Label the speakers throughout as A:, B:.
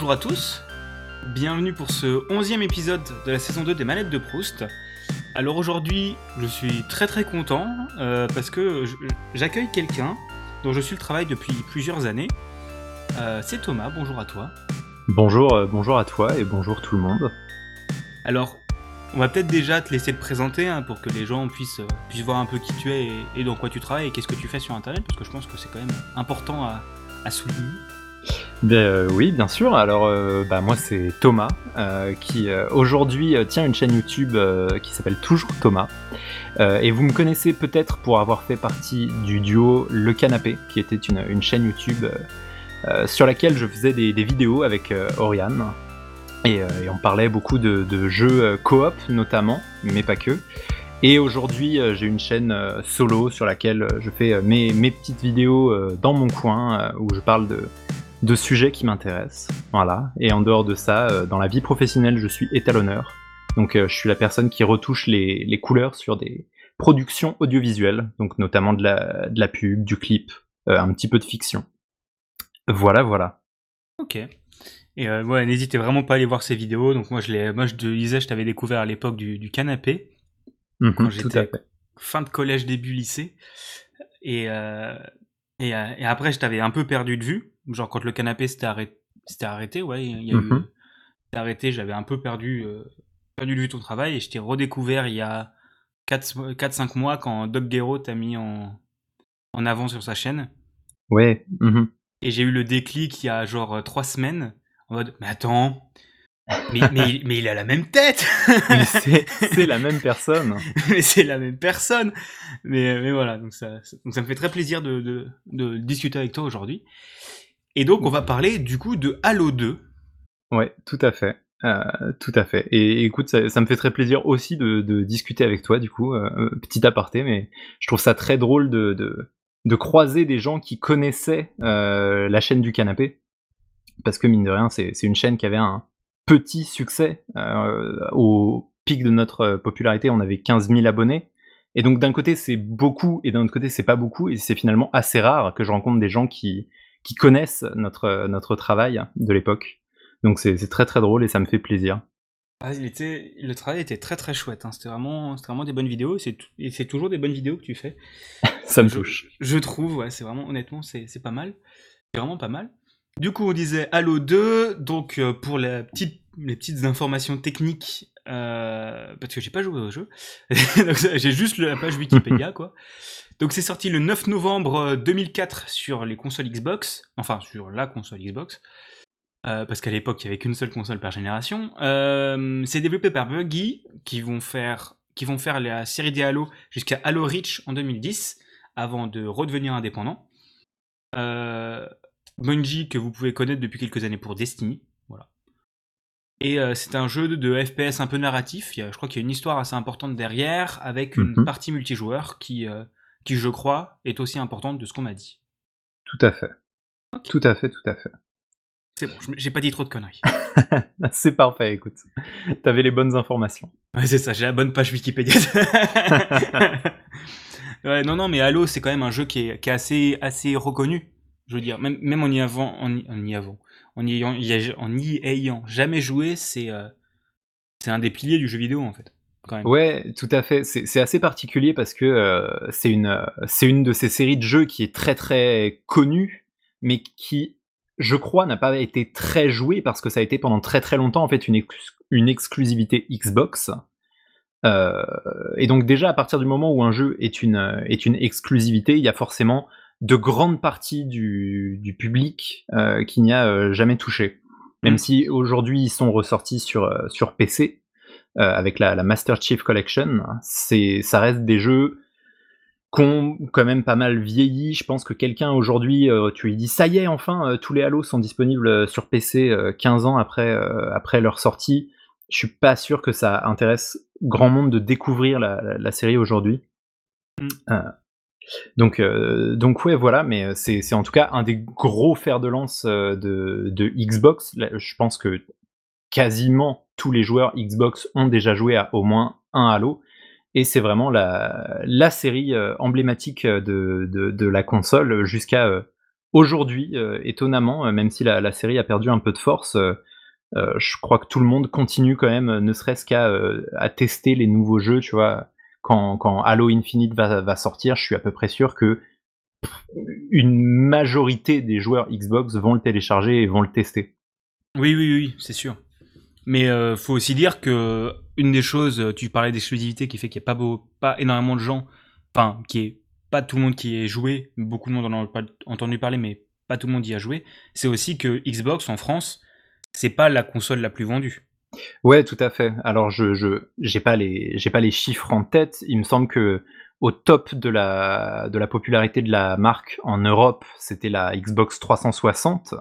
A: Bonjour à tous, bienvenue pour ce onzième épisode de la saison 2 des Manettes de Proust. Alors aujourd'hui, je suis très très content euh, parce que j'accueille quelqu'un dont je suis le travail depuis plusieurs années. Euh, C'est Thomas, bonjour à toi.
B: Bonjour, euh, bonjour à toi et bonjour tout le monde.
A: Alors, on va peut-être déjà te laisser te présenter hein, pour que les gens puissent, puissent voir un peu qui tu es et, et dans quoi tu travailles et qu'est-ce que tu fais sur Internet parce que je pense que c'est quand même important à, à souligner.
B: Ben, euh, oui, bien sûr. Alors, euh, bah, moi, c'est Thomas, euh, qui aujourd'hui tient une chaîne YouTube qui s'appelle Toujours Thomas. Et vous me connaissez peut-être pour avoir fait partie du duo Le Canapé, qui était une, chaîne YouTube sur laquelle je faisais des, vidéos avec Oriane. Et, on parlait beaucoup de, jeux coop, notamment, mais pas que. Et aujourd'hui, j'ai une chaîne solo sur laquelle je fais mes, petites vidéos dans mon coin, où je parle de, de sujets qui m'intéressent. Voilà. Et en dehors de ça, euh, dans la vie professionnelle, je suis étalonneur. Donc euh, je suis la personne qui retouche les, les couleurs sur des productions audiovisuelles, donc notamment de la, de la pub, du clip, euh, un petit peu de fiction. Voilà, voilà.
A: Ok. Et euh, ouais, n'hésitez vraiment pas à aller voir ces vidéos. Donc moi je les, moi je te disais, je t'avais découvert à l'époque du, du canapé,
B: Mhm,
A: Quand j'étais- fin de collège début lycée, et euh, et, et après je t'avais un peu perdu de vue. Genre quand le canapé s'était arrêté, arrêté, ouais, il y a
B: Mhm.
A: arrêté, j'avais un peu perdu, euh, perdu de vue ton travail et je t'ai redécouvert il y a 4-5 mois quand Doc Guerrero t'a mis en en avant sur sa chaîne.
B: Ouais. mhm.
A: Et j'ai eu le déclic il y a genre 3 semaines en mode mais attends mais, mais, il- mais il a la même tête
B: c'est c'est la même personne.
A: mais c'est la même personne mais, mais voilà donc ça, donc ça me fait très plaisir de, de, de discuter avec toi aujourd'hui et donc on va parler du coup de Halo 2
B: Ouais, tout à fait. Euh, tout à fait. Et écoute, ça, me fait très plaisir aussi de, discuter avec toi, du coup, euh, euh, petit aparté, mais je trouve ça très drôle de, croiser des gens qui connaissaient la chaîne du canapé. Parce que mine de rien, c'est une chaîne qui avait un petit succès. au pic de notre popularité, on avait 15 000 abonnés. Et donc d'un côté, c'est beaucoup, et d'un autre côté, c'est pas beaucoup. Et c'est finalement assez rare que je rencontre des gens qui, qui connaissent notre, notre travail de l'époque. Donc c'est très très drôle et ça me fait plaisir.
A: ah, il était, le travail était très très chouette hein. c'était vraiment, vraiment des bonnes vidéos et c'est toujours des bonnes vidéos que tu fais
B: Ça me
A: Je-
B: touche.
A: Je trouve, ouais, c'est vraiment, honnêtement, c'est c'est pas mal. C'est vraiment pas mal. Du coup, on disait Halo 2, donc euh, pour la petite, les petites informations techniques, euh, parce que j'ai pas joué au jeu, j'ai juste la page Wikipédia, quoi. Donc c'est sorti le 9 novembre euh, 2004 sur les consoles Xbox, enfin sur la console Xbox, euh, parce qu'à l'époque il y avait qu'une seule console par génération. Euh, c'est développé par Buggy, qui vont faire, qui vont faire la série des Halo jusqu'à Halo Reach en 2010 avant de redevenir indépendant. Euh, Bungie, que vous pouvez connaître depuis quelques années pour Destiny. Et euh, c'est un jeu de, de FPS un peu narratif. Il y a- je crois qu'il y a une histoire assez importante derrière, avec une
B: Mhm.
A: partie multijoueur qui, euh, qui, je crois, est aussi importante de ce qu'on m'a dit.
B: Tout à fait. Tout à fait, tout à fait.
A: C'est bon, j'ai pas dit trop de conneries.
B: c'est parfait, écoute. T'avais les bonnes informations.
A: Ouais, c'est ça, j'ai la bonne page Wikipédia. ouais, non, non, mais Halo, c'est quand même un jeu qui est, qui est assez, assez reconnu. Je veux dire, même, même en y avant, en y, en y avant, en y ayant, jamais joué, c'est, euh, c'est un des piliers du jeu vidéo en fait. Quand.
B: Ouais, tout à fait. C'est assez particulier parce que euh, c'est une, euh, une de ces séries de jeux qui est très très connue, mais qui, je crois, n'a pas été très jouée parce que ça a été pendant très très longtemps en fait une, une exclusivité Xbox. Et donc déjà à partir du moment où un jeu est une, est une exclusivité, il y a forcément de grandes parties du, du public euh, qui n'y a euh, jamais touché. Même
A: Mm.
B: si aujourd'hui ils sont ressortis sur, euh, sur PC avec la, la Master Chief Collection, c'est, ça reste des jeux qui ont quand même pas mal vieilli. Je pense que quelqu'un aujourd'hui, tu lui dis ça y est, enfin, tous les Halo sont disponibles sur PC euh, 15 ans après, après leur sortie. Je suis pas sûr que ça intéresse grand monde de découvrir la, la- la série aujourd'hui.
A: Mm.
B: Euh, donc, euh, donc ouais, voilà, mais euh, c'est en tout cas un des gros fers de lance euh, de, Xbox. Je pense que quasiment tous les joueurs Xbox ont déjà joué à au moins un Halo. Et c'est vraiment la, série emblématique de, la console jusqu'à aujourd'hui, étonnamment, même si la série a perdu un peu de force, je crois que tout le monde continue quand même, ne serait-ce qu'à, tester les nouveaux jeux, tu vois? Quand Halo Infinite va sortir, je suis à peu près sûr que une majorité des joueurs Xbox vont le télécharger et vont le tester.
A: Oui, oui, oui, c'est sûr. Mais euh, faut aussi dire que une des choses, tu parlais d'exclusivité qui fait qu'il n'y a pas, énormément de gens, enfin, qui est pas tout le monde qui est joué, beaucoup de monde en a pas entendu parler, mais pas tout le monde y a joué, c'est aussi que Xbox en France, c'est pas la console la plus vendue.
B: Ouais, tout à fait. Alors je je j'ai pas les j'ai pas les chiffres en tête. Il me semble que au top de la de la popularité de la marque en Europe, c'était la Xbox 360.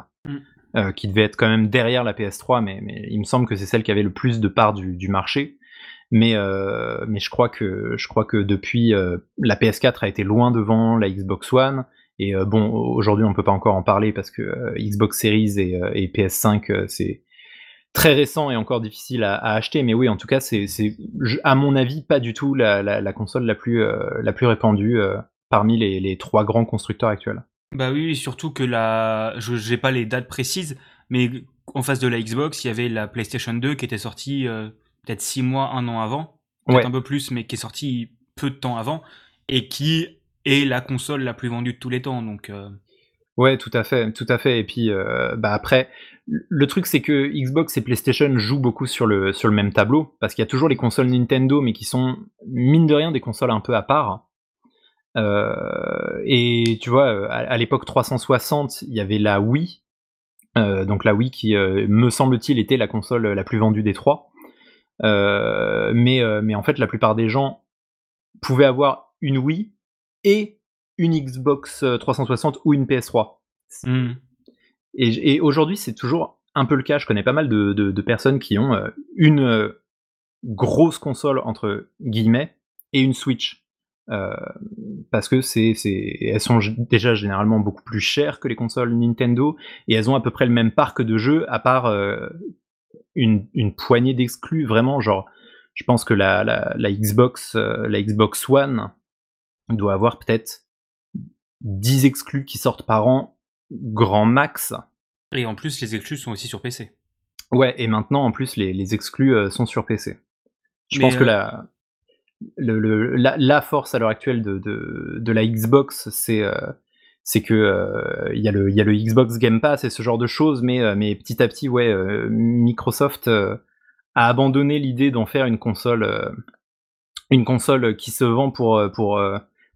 B: Euh, qui devait être quand même derrière la PS3, mais, mais il me semble que c'est celle qui avait le plus de part du, du marché. Mais, euh, mais je crois que je crois que depuis euh, la PS4 a été loin devant la Xbox One. Et bon, aujourd'hui on peut pas encore en parler parce que Xbox Series et, et PS5 c'est très récent et encore difficile à, à, acheter. Mais oui, en tout cas c'est à mon avis pas du tout la, la, la console la plus la plus répandue parmi les, les trois grands constructeurs actuels.
A: Bah oui, surtout que la, je n'ai pas les dates précises, mais en face de la Xbox, il y avait la PlayStation 2 qui était sortie euh, peut-être six mois, un an avant, peut-être un peu plus, mais qui est sortie peu de temps avant, et qui est la console la plus vendue de tous les temps. Donc, euh...
B: Ouais, tout à fait, tout à fait. Et puis, euh, bah après, le truc c'est que Xbox et PlayStation jouent beaucoup sur le même tableau, parce qu'il y a toujours les consoles Nintendo, mais qui sont mine de rien des consoles un peu à part. Euh, et tu vois, euh, à, l'époque 360, il y avait la Wii, euh, donc la Wii qui, me semble-t-il, était la console la plus vendue des trois. mais, en fait, la plupart des gens pouvaient avoir une Wii et une Xbox 360 ou une PS3. Mmh. Et, aujourd'hui, c'est toujours un peu le cas. Je connais pas mal de, personnes qui ont une grosse console entre guillemets et une Switch. Euh, parce que c'est, elles sont déjà généralement beaucoup plus chères que les consoles Nintendo et elles ont à peu près le même parc de jeux à part euh, une, poignée d'exclus vraiment genre je pense que la, la, la Xbox euh, la Xbox One doit avoir peut-être 10 exclus qui sortent par an grand max.
A: Et en plus les exclus sont aussi sur PC
B: ouais et maintenant en plus les, les exclus sont sur PC je pense que la le, la, force à l'heure actuelle de, de, la Xbox, c'est euh, c'est que euh, il y, a le, y a le Xbox Game Pass et ce genre de choses, mais, euh, mais petit à petit, ouais, Microsoft a abandonné l'idée d'en faire une console, une console qui se vend pour, pour,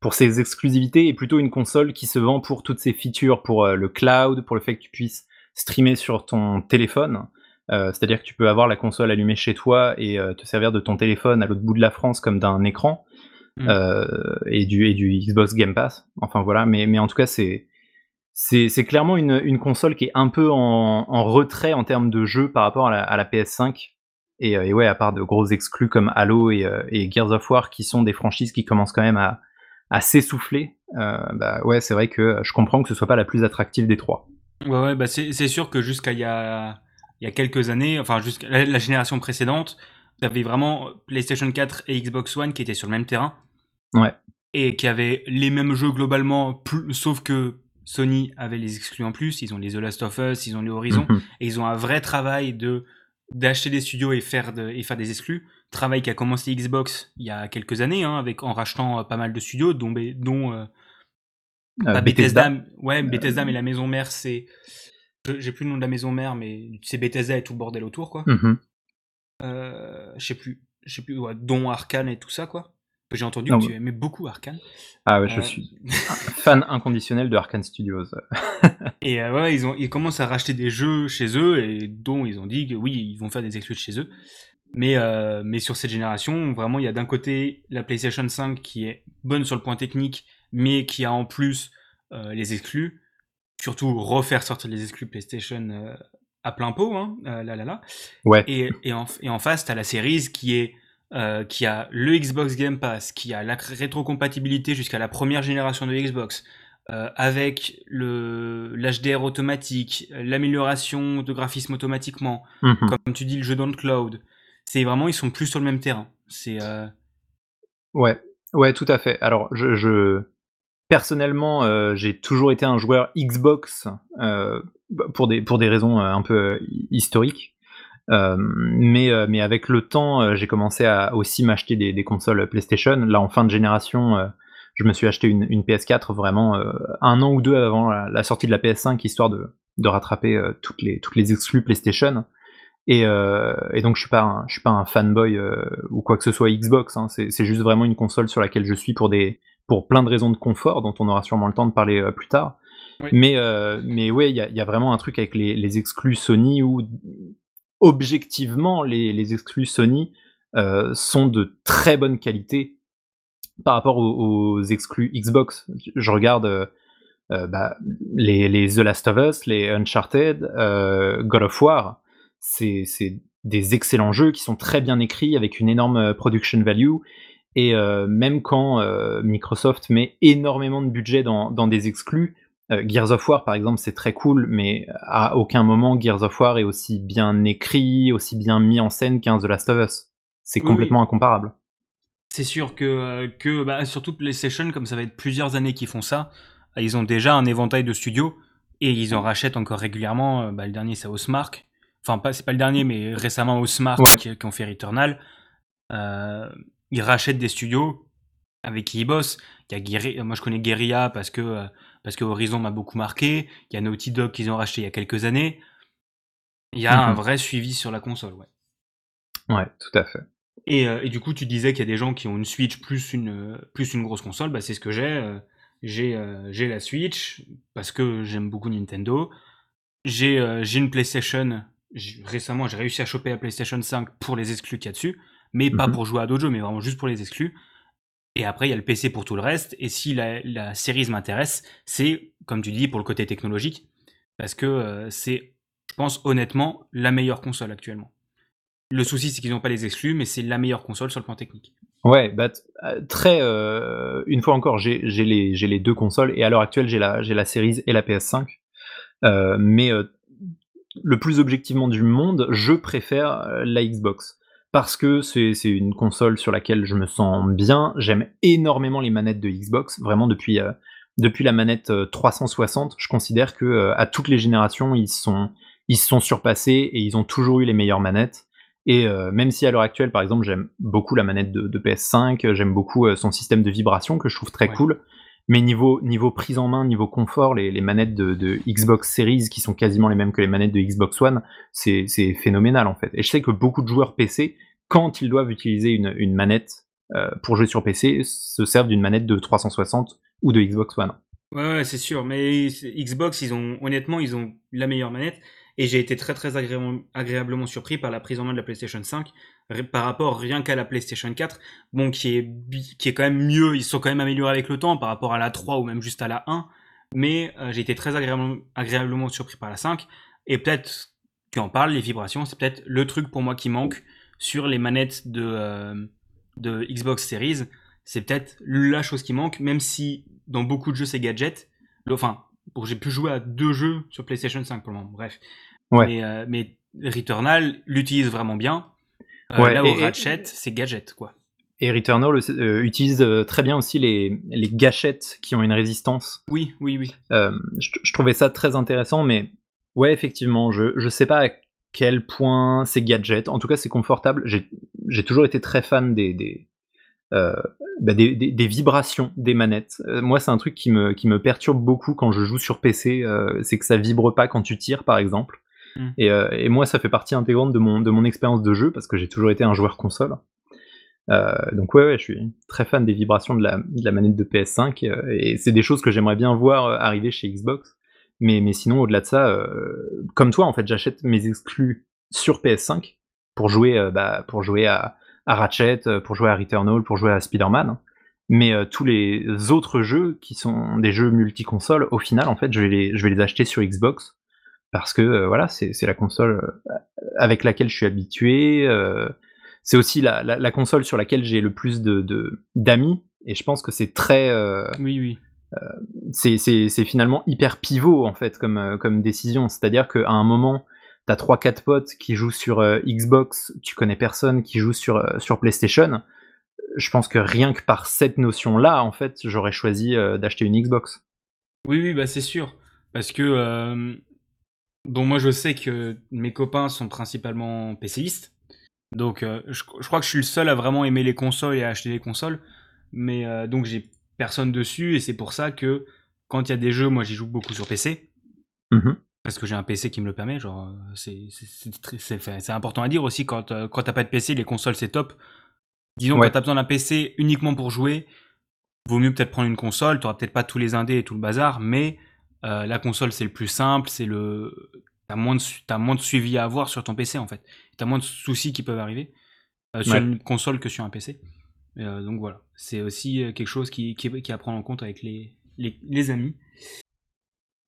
B: pour ses exclusivités et plutôt une console qui se vend pour toutes ses features, pour le cloud, pour le fait que tu puisses streamer sur ton téléphone. Euh, c'est-à-dire que tu peux avoir la console allumée chez toi et euh, te servir de ton téléphone à l'autre bout de la France comme d'un écran mmh. euh, et, du, et du Xbox Game Pass. Enfin voilà, mais, mais en tout cas, c'est, c'est, clairement une, une, console qui est un peu en, en retrait en termes de jeu par rapport à la, à la PS5. Et, et, ouais, à part de gros exclus comme Halo et, et, Gears of War qui sont des franchises qui commencent quand même à, à s'essouffler, bah ouais, c'est vrai que je comprends que ce soit pas la plus attractive des trois.
A: Ouais, ouais, bah c'est, sûr que jusqu'à il y a il y a quelques années, enfin jusqu'à la, génération précédente, tu avais vraiment PlayStation 4 et Xbox One qui étaient sur le même terrain.
B: Ouais.
A: Et qui avaient les mêmes jeux globalement, sauf que Sony avait les exclus en plus. Ils ont les The Last of Us, ils ont les Horizon, mhm. et ils ont un vrai travail de d'acheter des studios et faire, et faire des exclus. Travail qui a commencé Xbox il y a quelques années, hein, avec, en rachetant euh, pas mal de studios, dont, dont euh, euh, Bethesda. Ouais, Bethesda, mais la maison mère, c'est j'ai plus le nom de la maison mère, mais c'est Bethesda et tout le bordel autour, quoi. Euh, je sais plus, je sais plus, ouais, dont Arkane et tout ça, quoi. J'ai entendu que tu aimais beaucoup Arkane.
B: Ah ouais, je euh, suis fan inconditionnel de Arkane Studios.
A: et euh, ouais, ils, ont, ils commencent à racheter des jeux chez eux, et dont ils ont dit que oui, ils vont faire des exclus chez eux. Mais, mais sur cette génération, vraiment, il y a d'un côté la PlayStation 5 qui est bonne sur le point technique, mais qui a en plus les exclus surtout refaire sortir les exclus PlayStation euh, à plein pot, hein, euh, là là là.
B: Ouais.
A: Et, et, en, et en face, t'as la Series qui est euh, qui a le Xbox Game Pass, qui a la rétrocompatibilité jusqu'à la première génération de Xbox, euh, avec le l'HDR automatique, l'amélioration de graphisme automatiquement, mhm. comme tu dis, le jeu dans le cloud. C'est vraiment, ils sont plus sur le même terrain. C'est
B: ouais, ouais, tout à fait. Alors, je, personnellement, j'ai toujours été un joueur Xbox pour des pour des raisons un peu historiques. mais, avec le temps, j'ai commencé à aussi m'acheter des, consoles PlayStation. Là, en fin de génération, je me suis acheté une, une PS4 vraiment un an ou deux avant la, sortie de la PS5, histoire de, de rattraper toutes les toutes les exclus PlayStation. Et, euh, et, donc je suis pas un, je suis pas un fanboy euh, ou quoi que ce soit Xbox. Hein. C'est juste vraiment une console sur laquelle je suis pour des pour plein de raisons de confort dont on aura sûrement le temps de parler euh, plus tard. Mais mais ouais, il y a, y a, vraiment un truc avec les, les exclus Sony où objectivement les, les exclus Sony sont de très bonne qualité par rapport aux, aux exclus Xbox. Je regarde. Bah, les, les, The Last of Us, les Uncharted, God of War, c'est des excellents jeux qui sont très bien écrits avec une énorme euh, production value. Et euh, même quand euh, Microsoft met énormément de budget dans, des exclus, Gears of War par exemple, c'est très cool, mais à aucun moment Gears of War est aussi bien écrit, aussi bien mis en scène qu'un The Last of Us. C'est complètement incomparable.
A: C'est sûr que, que bah, surtout PlayStation, comme ça va être plusieurs années qu'ils font ça, ils ont déjà un éventail de studios et ils en rachètent encore régulièrement. Bah, le dernier, c'est Housemark enfin pas c'est pas le dernier mais récemment au Smart qui, ont fait Returnal euh, ils rachètent des studios avec qui ils bossent. Il y a moi je connais Guerilla parce que euh, parce que Horizon m'a beaucoup marqué. Il y a Naughty Dog qu'ils ont racheté il y a quelques années. Il y a un mhm. vrai suivi sur la console ouais.
B: Ouais tout à fait.
A: Et, euh, et du coup tu disais qu'il y a des gens qui ont une Switch plus une plus une grosse console. Bah c'est ce que j'ai j'ai j'ai la Switch parce que j'aime beaucoup Nintendo. J'ai j'ai une PlayStation récemment, j'ai réussi à choper la PlayStation 5 pour les exclus qu'il y a dessus, mais pas mhm. pour jouer à d'autres jeux, mais vraiment juste pour les exclus. Et après, il y a le PC pour tout le reste. Et si la, la série m'intéresse, c'est, comme tu dis, pour le côté technologique, parce que euh, c'est, je pense honnêtement, la meilleure console actuellement. Le souci, c'est qu'ils n'ont pas les exclus, mais c'est la meilleure console sur le plan technique.
B: Ouais, bah, euh, très. Euh, une fois encore, j'ai les, les, deux consoles, et à l'heure actuelle, j'ai la, la Series et la PS5. mais le plus objectivement du monde, je préfère euh, la Xbox. Parce que c'est une console sur laquelle je me sens bien. J'aime énormément les manettes de Xbox. Vraiment, depuis, euh, depuis la manette 360, euh, je considère que à toutes les générations, ils sont, ils se sont surpassés et ils ont toujours eu les meilleures manettes. Et même si à l'heure actuelle, par exemple, j'aime beaucoup la manette de, PS5, j'aime beaucoup son système de vibration que je trouve très cool. Mais niveau, niveau prise en main, niveau confort, les, manettes de, Xbox Series qui sont quasiment les mêmes que les manettes de Xbox One, c'est phénoménal en fait. Et je sais que beaucoup de joueurs PC, quand ils doivent utiliser une, une manette euh, pour jouer sur PC, se servent d'une manette de 360 ou de Xbox One.
A: Ouais, ouais c'est sûr. Mais Xbox, ils ont honnêtement, ils ont la meilleure manette. Et j'ai été très très agréablement surpris par la prise en main de la PlayStation 5 par rapport rien qu'à la PlayStation 4, bon, qui est, qui est quand même mieux, ils sont quand même améliorés avec le temps par rapport à la 3 ou même juste à la 1, mais euh, j'ai été très agréablement, agréablement surpris par la 5, et peut-être qu'on parle, les vibrations, c'est peut-être le truc pour moi qui manque sur les manettes de, euh, de Xbox Series, c'est peut-être la chose qui manque, même si dans beaucoup de jeux c'est gadget, enfin, j'ai pu jouer à deux jeux sur PlayStation 5 pour le moment, bref. Mais, euh, mais Returnal l'utilise vraiment bien, euh, là où Ratchet, c'est gadget, quoi.
B: Et Returnal euh, utilise euh, très bien aussi les, les, gâchettes qui ont une résistance.
A: Oui, oui, oui.
B: je, trouvais ça très intéressant, mais ouais, effectivement, je ne sais pas à quel point c'est gadget. En tout cas, c'est confortable. J'ai toujours été très fan des, des, bah, des, des, vibrations des manettes. moi, c'est un truc qui me, qui me perturbe beaucoup quand je joue sur PC. c'est que ça vibre pas quand tu tires, par exemple. Mm. Euh, et, moi, ça fait partie intégrante de mon, de mon expérience de jeu parce que j'ai toujours été un joueur console. Euh, donc ouais, ouais, je suis très fan des vibrations de la, de la manette de PS5 euh, et c'est des choses que j'aimerais bien voir arriver chez Xbox. Mais, mais sinon, au-delà de ça, comme toi, en fait, j'achète mes exclus sur PS5 pour jouer, bah, pour jouer à, à, Ratchet, pour jouer à Returnal, pour jouer à Spider-Man. Mais tous les autres jeux qui sont des jeux multi-consoles, au final, en fait, je vais les, je vais les acheter sur Xbox parce que euh, voilà, c'est la console euh, avec laquelle je suis habitué. Euh, c'est aussi la, la, console sur laquelle j'ai le plus de d'amis, et je pense que c'est très.
A: oui, oui.
B: c'est finalement hyper pivot en fait comme, comme décision. C'est-à-dire qu'à un moment, t'as 3-4 potes qui jouent sur Xbox, tu connais personne qui joue sur, sur PlayStation. je pense que rien que par cette notion-là, en fait, j'aurais choisi d'acheter une Xbox.
A: Oui, oui, bah c'est sûr. Parce que bon, moi je sais que mes copains sont principalement PCistes. Donc je, crois que je suis le seul à vraiment aimer les consoles et à acheter des consoles. Mais donc j'ai personne dessus et c'est pour ça que quand il y a des jeux, moi j'y joue beaucoup sur PC. Mmh parce que j'ai un PC qui me le permet, genre c'est important à dire aussi quand, quand t'as pas de PC, les consoles c'est top. Disons que quand t'as besoin d'un PC uniquement pour jouer, vaut mieux peut-être prendre une console, t'auras peut-être pas tous les indés et tout le bazar, mais la console c'est le plus simple, c'est le t'as moins de as moins de suivi à avoir sur ton PC en fait, t'as moins de soucis qui peuvent arriver sur une console que sur un PC. donc voilà, c'est aussi quelque chose qui, qui, qui, à prendre en compte avec les, les, les amis,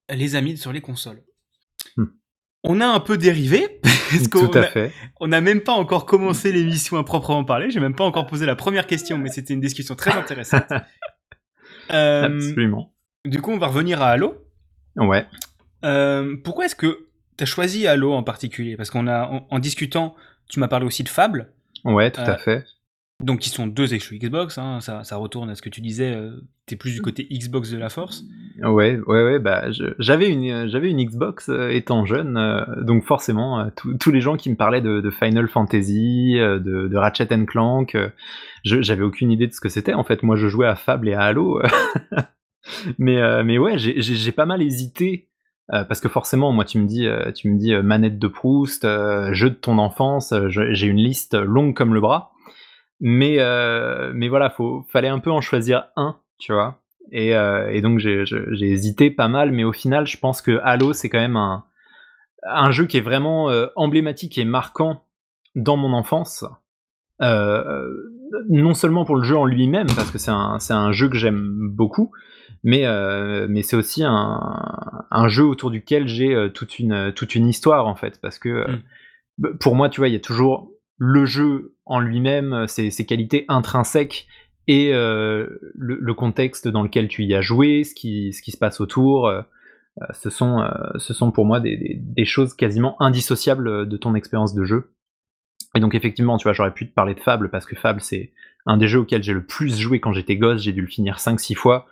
A: les amis sur les consoles. On a un peu dérivé, parce
B: qu'on
A: on n'a même pas encore commencé l'émission à proprement parler. J'ai même pas encore posé la première question, mais c'était une discussion très intéressante.
B: euh, Absolument.
A: Du coup, on va revenir à Halo.
B: Ouais.
A: Euh, pourquoi est-ce que tu as choisi Halo en particulier? Parce qu'on a, en, discutant, tu m'as parlé aussi de Fable.
B: Ouais, tout à euh, fait.
A: Donc, ils sont deux exclus Xbox, hein, ça, retourne à ce que tu disais, euh, tu es plus du côté Xbox de la force.
B: Ouais, ouais, ouais, bah, j'avais une, j'avais une Xbox euh, étant jeune, euh, donc forcément, tous les gens qui me parlaient de, Final Fantasy, de, Ratchet Clank, j'avais aucune idée de ce que c'était. En fait, moi, je jouais à Fable et à Halo. mais, mais ouais, j'ai pas mal hésité. parce que forcément, moi, tu me dis, tu me dis manette de Proust, jeu de ton enfance, j'ai une liste longue comme le bras. Mais, euh, mais voilà, faut, fallait un peu en choisir un, tu vois. Et, euh, et donc j'ai hésité pas mal, mais au final, je pense que Halo, c'est quand même un, un jeu qui est vraiment euh, emblématique et marquant dans mon enfance. Non seulement pour le jeu en lui-même, parce que c'est un, un, jeu que j'aime beaucoup, mais, mais c'est aussi un, un, jeu autour duquel j'ai toute, une, toute une histoire, en fait. Parce que mmh. pour moi, tu vois, il y a toujours le jeu en lui-même, euh, ses, qualités intrinsèques et euh, le, contexte dans lequel tu y as joué, ce qui, se passe autour. Euh, ce, sont, pour moi des, choses quasiment indissociables de ton expérience de jeu. Et donc effectivement, tu vois, j'aurais pu te parler de Fable parce que Fable c'est un des jeux auxquels j'ai le plus joué quand j'étais gosse, j'ai dû le finir 5-6 fois.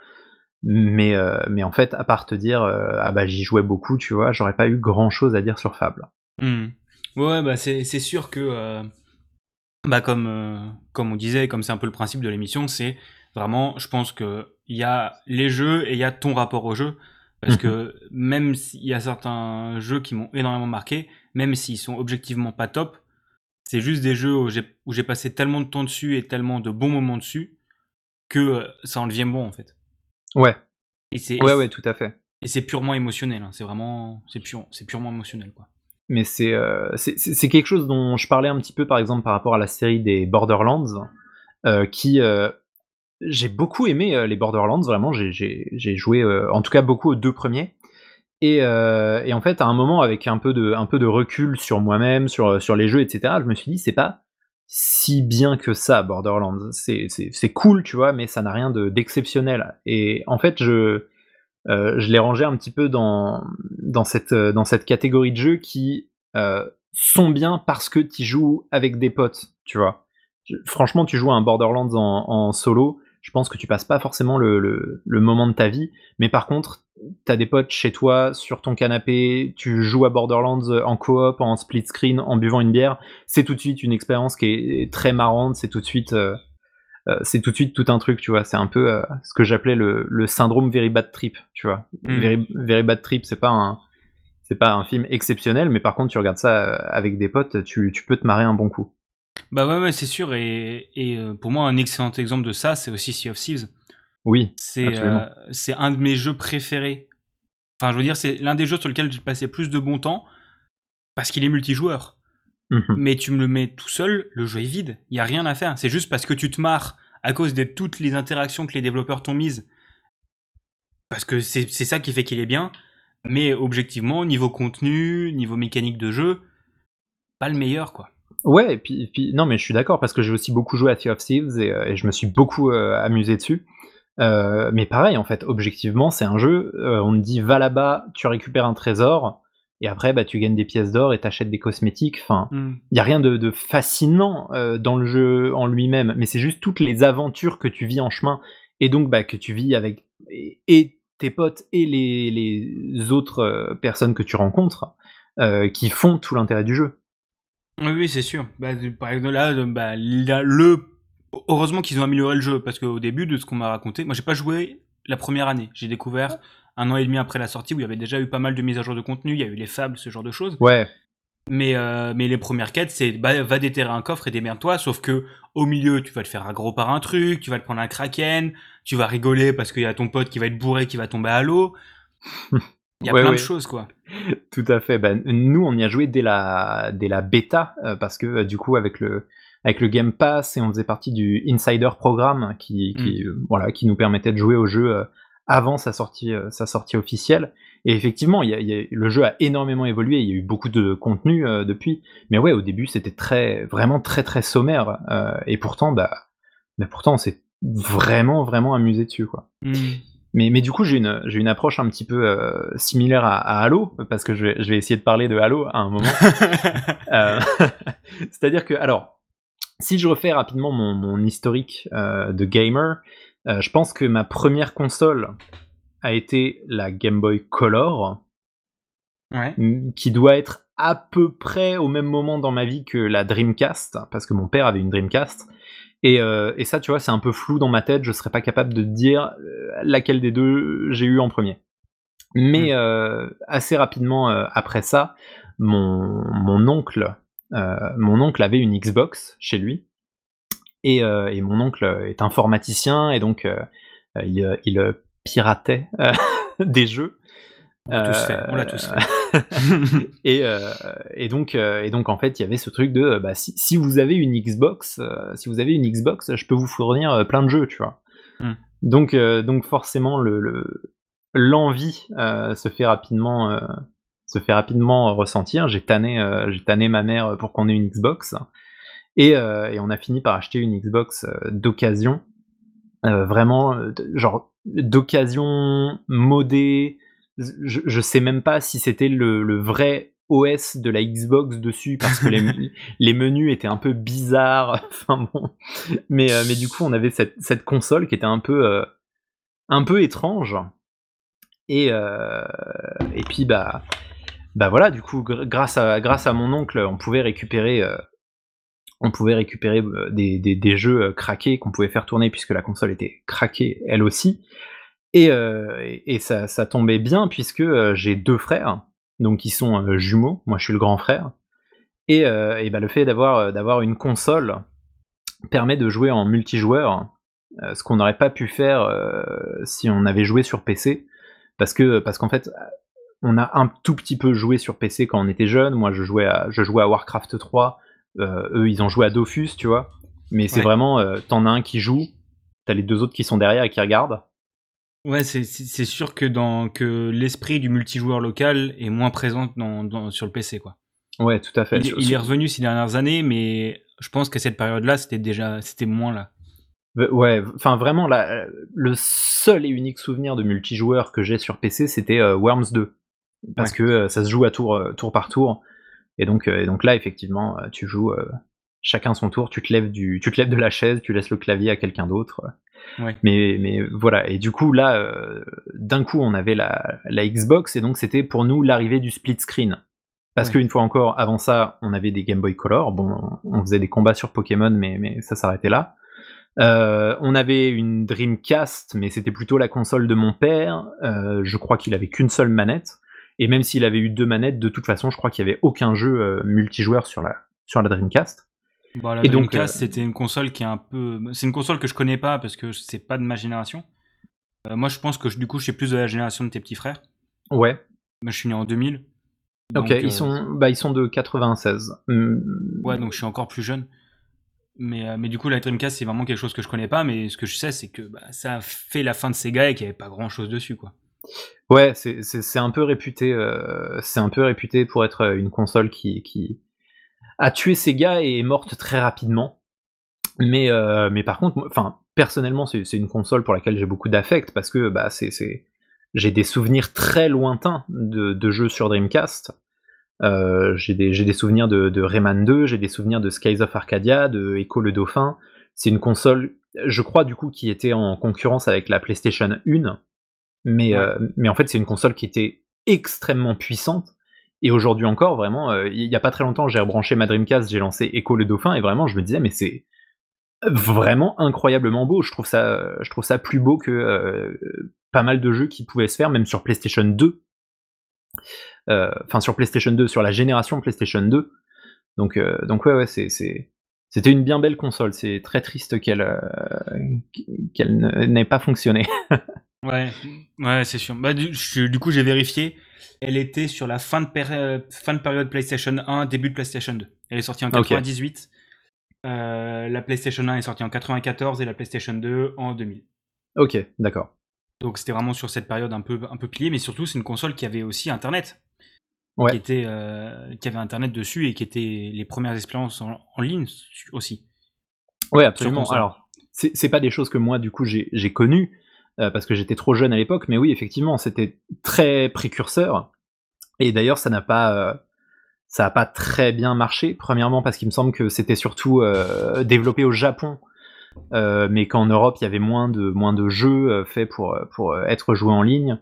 B: Mais, mais en fait, à part te dire ah bah j'y jouais beaucoup, tu vois, j'aurais pas eu grand chose à dire sur Fable.
A: Mmh. Ouais, bah c'est sûr que bah comme, euh, comme on disait, comme c'est un peu le principe de l'émission, c'est vraiment, je pense que il y a les jeux et il y a ton rapport au jeu. Parce que mhm. même s'il y a certains jeux qui m'ont énormément marqué, même s'ils sont objectivement pas top, c'est juste des jeux où j'ai passé tellement de temps dessus et tellement de bons moments dessus que euh, ça en devient bon en fait.
B: Ouais. ouais, ouais, tout à fait.
A: Et c'est purement émotionnel. Hein. C'est vraiment, c'est pur, c'est purement émotionnel quoi
B: mais euh, c'est c'est quelque chose dont je parlais un petit peu, par exemple, par rapport à la série des Borderlands, euh, qui, euh, j'ai beaucoup aimé, les Borderlands, vraiment, j'ai joué, en tout cas beaucoup aux deux premiers et et en fait, à un moment, avec un peu de un peu de recul sur moi-même, sur, sur les jeux etc., je me suis dit: «C'est pas si bien que ça, Borderlands». C'est cool, tu vois? Mais ça n'a rien d'exceptionnel et en fait, je euh, je l'ai rangé un petit peu dans, dans, cette, euh, dans cette catégorie de jeux qui euh, sont bien parce que tu joues avec des potes, tu vois. franchement, tu joues à un Borderlands en, solo, je pense que tu passes pas forcément le, le, moment de ta vie, mais par contre, tu as des potes chez toi, sur ton canapé, tu joues à Borderlands en coop, en split screen, en buvant une bière, c'est tout de suite une expérience qui est très marrante, c'est tout de suite euh, c'est tout de suite tout un truc, tu vois. C'est un peu euh, ce que j'appelais le, syndrome Very Bad Trip, tu vois. Mm. Very, Bad Trip, c'est pas un c'est pas un film exceptionnel, mais par contre, tu regardes ça euh, avec des potes, tu, peux te marrer un bon coup.
A: Bah ouais, c'est sûr. Et, pour moi, un excellent exemple de ça, c'est aussi Sea of Thieves.
B: Oui,
A: c'est c'est un de mes jeux préférés. Enfin, je veux dire, c'est l'un des jeux sur lesquels j'ai passé plus de bon temps parce qu'il est multijoueur. Mhm. Mais tu me le mets tout seul, le jeu est vide. Il y a rien à faire. C'est juste parce que tu te marres à cause de toutes les interactions que les développeurs t'ont mises. Parce que c'est ça qui fait qu'il est bien. Mais objectivement, niveau contenu, niveau mécanique de jeu, pas le meilleur, quoi.
B: Ouais, et puis, non, mais je suis d'accord parce que j'ai aussi beaucoup joué à Sea of Thieves et, euh, je me suis beaucoup euh, amusé dessus. Euh, mais pareil, en fait, objectivement, c'est un jeu. on me dit va là-bas, tu récupères un trésor et après, bah, tu gagnes des pièces d'or et t'achètes des cosmétiques. Enfin, il y a rien de, de fascinant euh, dans le jeu en lui-même, mais c'est juste toutes les aventures que tu vis en chemin et donc bah, que tu vis avec et, et tes potes et les, les autres euh, personnes que tu rencontres euh, qui font tout l'intérêt du jeu.
A: Oui, oui, c'est sûr. Bah, par exemple, là, bah, là, le... heureusement qu'ils ont amélioré le jeu, parce qu'au début de ce qu'on m'a raconté, moi j'ai pas joué la première année. J'ai découvert un an et demi après la sortie où il y avait déjà eu pas mal de mises à jour de contenu, il y a eu les fables, ce genre de choses.
B: Ouais,
A: Mais, euh, mais les premières quêtes, c'est bah, va déterrer un coffre et démerde-toi, sauf que au milieu, tu vas te faire aggro par un truc, tu vas te prendre un kraken, tu vas rigoler parce qu'il y a ton pote qui va être bourré, qui va tomber à l'eau. Il y a
B: Ouais,
A: plein
B: ouais.
A: de choses, quoi.
B: Tout à fait. Ben, nous, on y a joué dès la, dès la bêta, euh, parce que euh, du coup, avec le, avec le Game Pass, et on faisait partie du Insider Programme qui, qui, euh, voilà, qui nous permettait de jouer au jeu avant sa sortie, euh, sa sortie officielle. Et effectivement, il y a, il y a- le jeu a énormément évolué. Il y a eu beaucoup de contenu euh, depuis. Mais ouais, au début, c'était très, vraiment très, très sommaire. euh, et pourtant, bah, mais pourtant, on s'est vraiment, vraiment amusé dessus, quoi.
A: Hmm.
B: Mais, mais du coup, j'ai une, j'ai une approche un petit peu euh, similaire à, à Halo, parce que je vais, je vais essayer de parler de Halo à un moment. Euh, C'est-à-dire que, alors, si je refais rapidement mon, mon historique euh, de gamer, euh, je pense que ma première console a été la Game Boy Color,
A: ouais.
B: qui doit être à peu près au même moment dans ma vie que la Dreamcast, parce que mon père avait une Dreamcast. Et, euh, et ça, tu vois, c'est un peu flou dans ma tête, je serais pas capable de dire euh, laquelle des deux j'ai eu en premier. Mais euh, assez rapidement après ça, mon, mon oncle, mon oncle avait une Xbox chez lui, et, euh, et mon oncle est informaticien et donc euh, il, euh, il, piratait des jeux.
A: On l'a tous fait. On l'a tous fait.
B: et, et donc, et donc en fait, il y avait ce truc de bah, si, si vous avez une Xbox, si vous avez une Xbox, je peux vous fournir plein de jeux, tu vois.
A: Mm.
B: Donc, donc forcément, le, le- l'envie se fait rapidement, se fait rapidement ressentir. J'ai tanné, euh, j'ai tanné ma mère pour qu'on ait une Xbox, et, euh, et on a fini par acheter une Xbox euh, d'occasion, euh, vraiment genre d'occasion modée. Je, je sais même pas si c'était le, le vrai OS de la Xbox dessus parce que les, les menus étaient un peu bizarres. Enfin bon, mais euh, mais du coup on avait cette, cette console qui était un peu euh, un peu étrange. Et euh, et puis bah bah voilà du coup gr- grâce à grâce à mon oncle on pouvait récupérer on pouvait récupérer euh, des, des, jeux euh, craqués qu'on pouvait faire tourner puisque la console était craquée elle aussi. Et, euh, et, ça, ça tombait bien puisque j'ai deux frères, donc qui sont jumeaux. Moi, je suis le grand frère. Et, et bah, le fait d'avoir une console permet de jouer en multijoueur, ce qu'on n'aurait pas pu faire si on avait joué sur PC, parce que parce qu'en fait, on a un tout petit peu joué sur PC quand on était jeune. Moi, je jouais à je jouais à Warcraft 3. Euh, eux, ils ont joué à Dofus, tu vois. Mais c'est
A: Ouais.
B: vraiment, euh, t'en as un qui joue, t'as les deux autres qui sont derrière et qui regardent.
A: Ouais, c'est sûr que dans que l'esprit du multijoueur local est moins présent dans, dans- sur le PC quoi.
B: Ouais, tout à fait.
A: Il, est revenu ces dernières années, mais je pense qu'à cette période-là, c'était déjà c'était moins là.
B: Ouais, enfin vraiment, le seul et unique souvenir de multijoueur que j'ai sur PC, c'était euh, Worms 2. Parce
A: Ouais.
B: que euh, ça se joue à tour, euh, tour par tour. Et donc, euh, et donc là, effectivement, euh, tu joues euh, chacun son tour, tu te, lèves du, tu te lèves de la chaise, tu laisses le clavier à quelqu'un d'autre.
A: Ouais.
B: Mais, mais voilà, et du coup, là, euh, d'un coup, on avait la, la Xbox, et donc c'était pour nous l'arrivée du split screen. Parce
A: Ouais.
B: qu'une fois encore, avant ça, on avait des Game Boy Color. Bon, on faisait des combats sur Pokémon, mais, mais ça s'arrêtait là. Euh, on avait une Dreamcast, mais c'était plutôt la console de mon père. Euh, je crois qu'il avait qu'une seule manette. Et même s'il avait eu deux manettes, de toute façon, je crois qu'il n'y avait aucun jeu euh, multijoueur sur la, sur la Dreamcast.
A: Bon, la
B: Et donc,
A: Dreamcast,
B: euh,
A: c'était une console qui est un peu. C'est une console que je connais pas parce que c'est pas de ma génération. Euh, moi, je pense que du coup, je suis plus de la génération de tes petits frères.
B: Ouais,
A: Moi, je suis né en 2000.
B: ok,
A: Donc, euh,
B: ils, sont, bah, ils sont de 96. Hum,
A: Ouais, donc je suis encore plus jeune. Mais, mais du coup, la Dreamcast, c'est vraiment quelque chose que je connais pas. Mais ce que je sais, c'est que bah, ça a fait la fin de Sega et qu'il n'y avait pas grand chose dessus, quoi.
B: Ouais, c'est- un peu réputé, euh, c'est un peu réputé pour être euh, une console qui, qui a tué Sega et est morte très rapidement. Mais, euh, mais par contre, enfin, personnellement, c'est une console pour laquelle j'ai beaucoup d'affect parce que bah, j'ai des souvenirs très lointains de, de jeux sur Dreamcast. j'ai des, souvenirs de, Rayman 2, j'ai des souvenirs de Skies of Arcadia, de Echo le Dauphin. C'est une console, je crois du coup, qui était en concurrence avec la PlayStation 1, mais, mais en fait c'est une console qui était extrêmement puissante. Et aujourd'hui encore, vraiment, il n'y a pas très longtemps, j'ai rebranché ma Dreamcast, j'ai lancé Echo le Dauphin, et vraiment, je me disais, mais c'est vraiment incroyablement beau. Je trouve ça, je trouve ça plus beau que pas mal de jeux qui pouvaient se faire, même sur PlayStation 2. Enfin, sur PlayStation 2, sur la génération PlayStation 2. Donc, donc ouais, ouais, c'est, c'était une bien belle console. C'est très triste qu'elle, qu'elle n'ait pas fonctionné.
A: ouais, ouais, c'est sûr. Bah, du, du coup, j'ai vérifié. Elle était sur la fin de, fin de période PlayStation 1, début de PlayStation 2. Elle est sortie en 98. Euh, la PlayStation 1 est sortie en 94 et la PlayStation 2 en 2000.
B: Ok, d'accord.
A: Donc c'était vraiment sur cette période un peu, un peu pliée, mais surtout c'est une console qui avait aussi Internet.
B: Ouais.
A: Qui, était, euh, qui avait Internet dessus et qui était les premières expériences en, ligne aussi.
B: Ouais, absolument. Alors, c'est pas des choses que moi, du coup, j'ai connues, euh, parce que j'étais trop jeune à l'époque, mais oui, effectivement, c'était très précurseur. Et d'ailleurs, ça n'a pas n'a pas très bien marché. Premièrement parce qu'il me semble que c'était surtout euh, développé au Japon, euh, mais qu'en Europe il y avait moins de moins de jeux euh, faits pour pour être joués en ligne.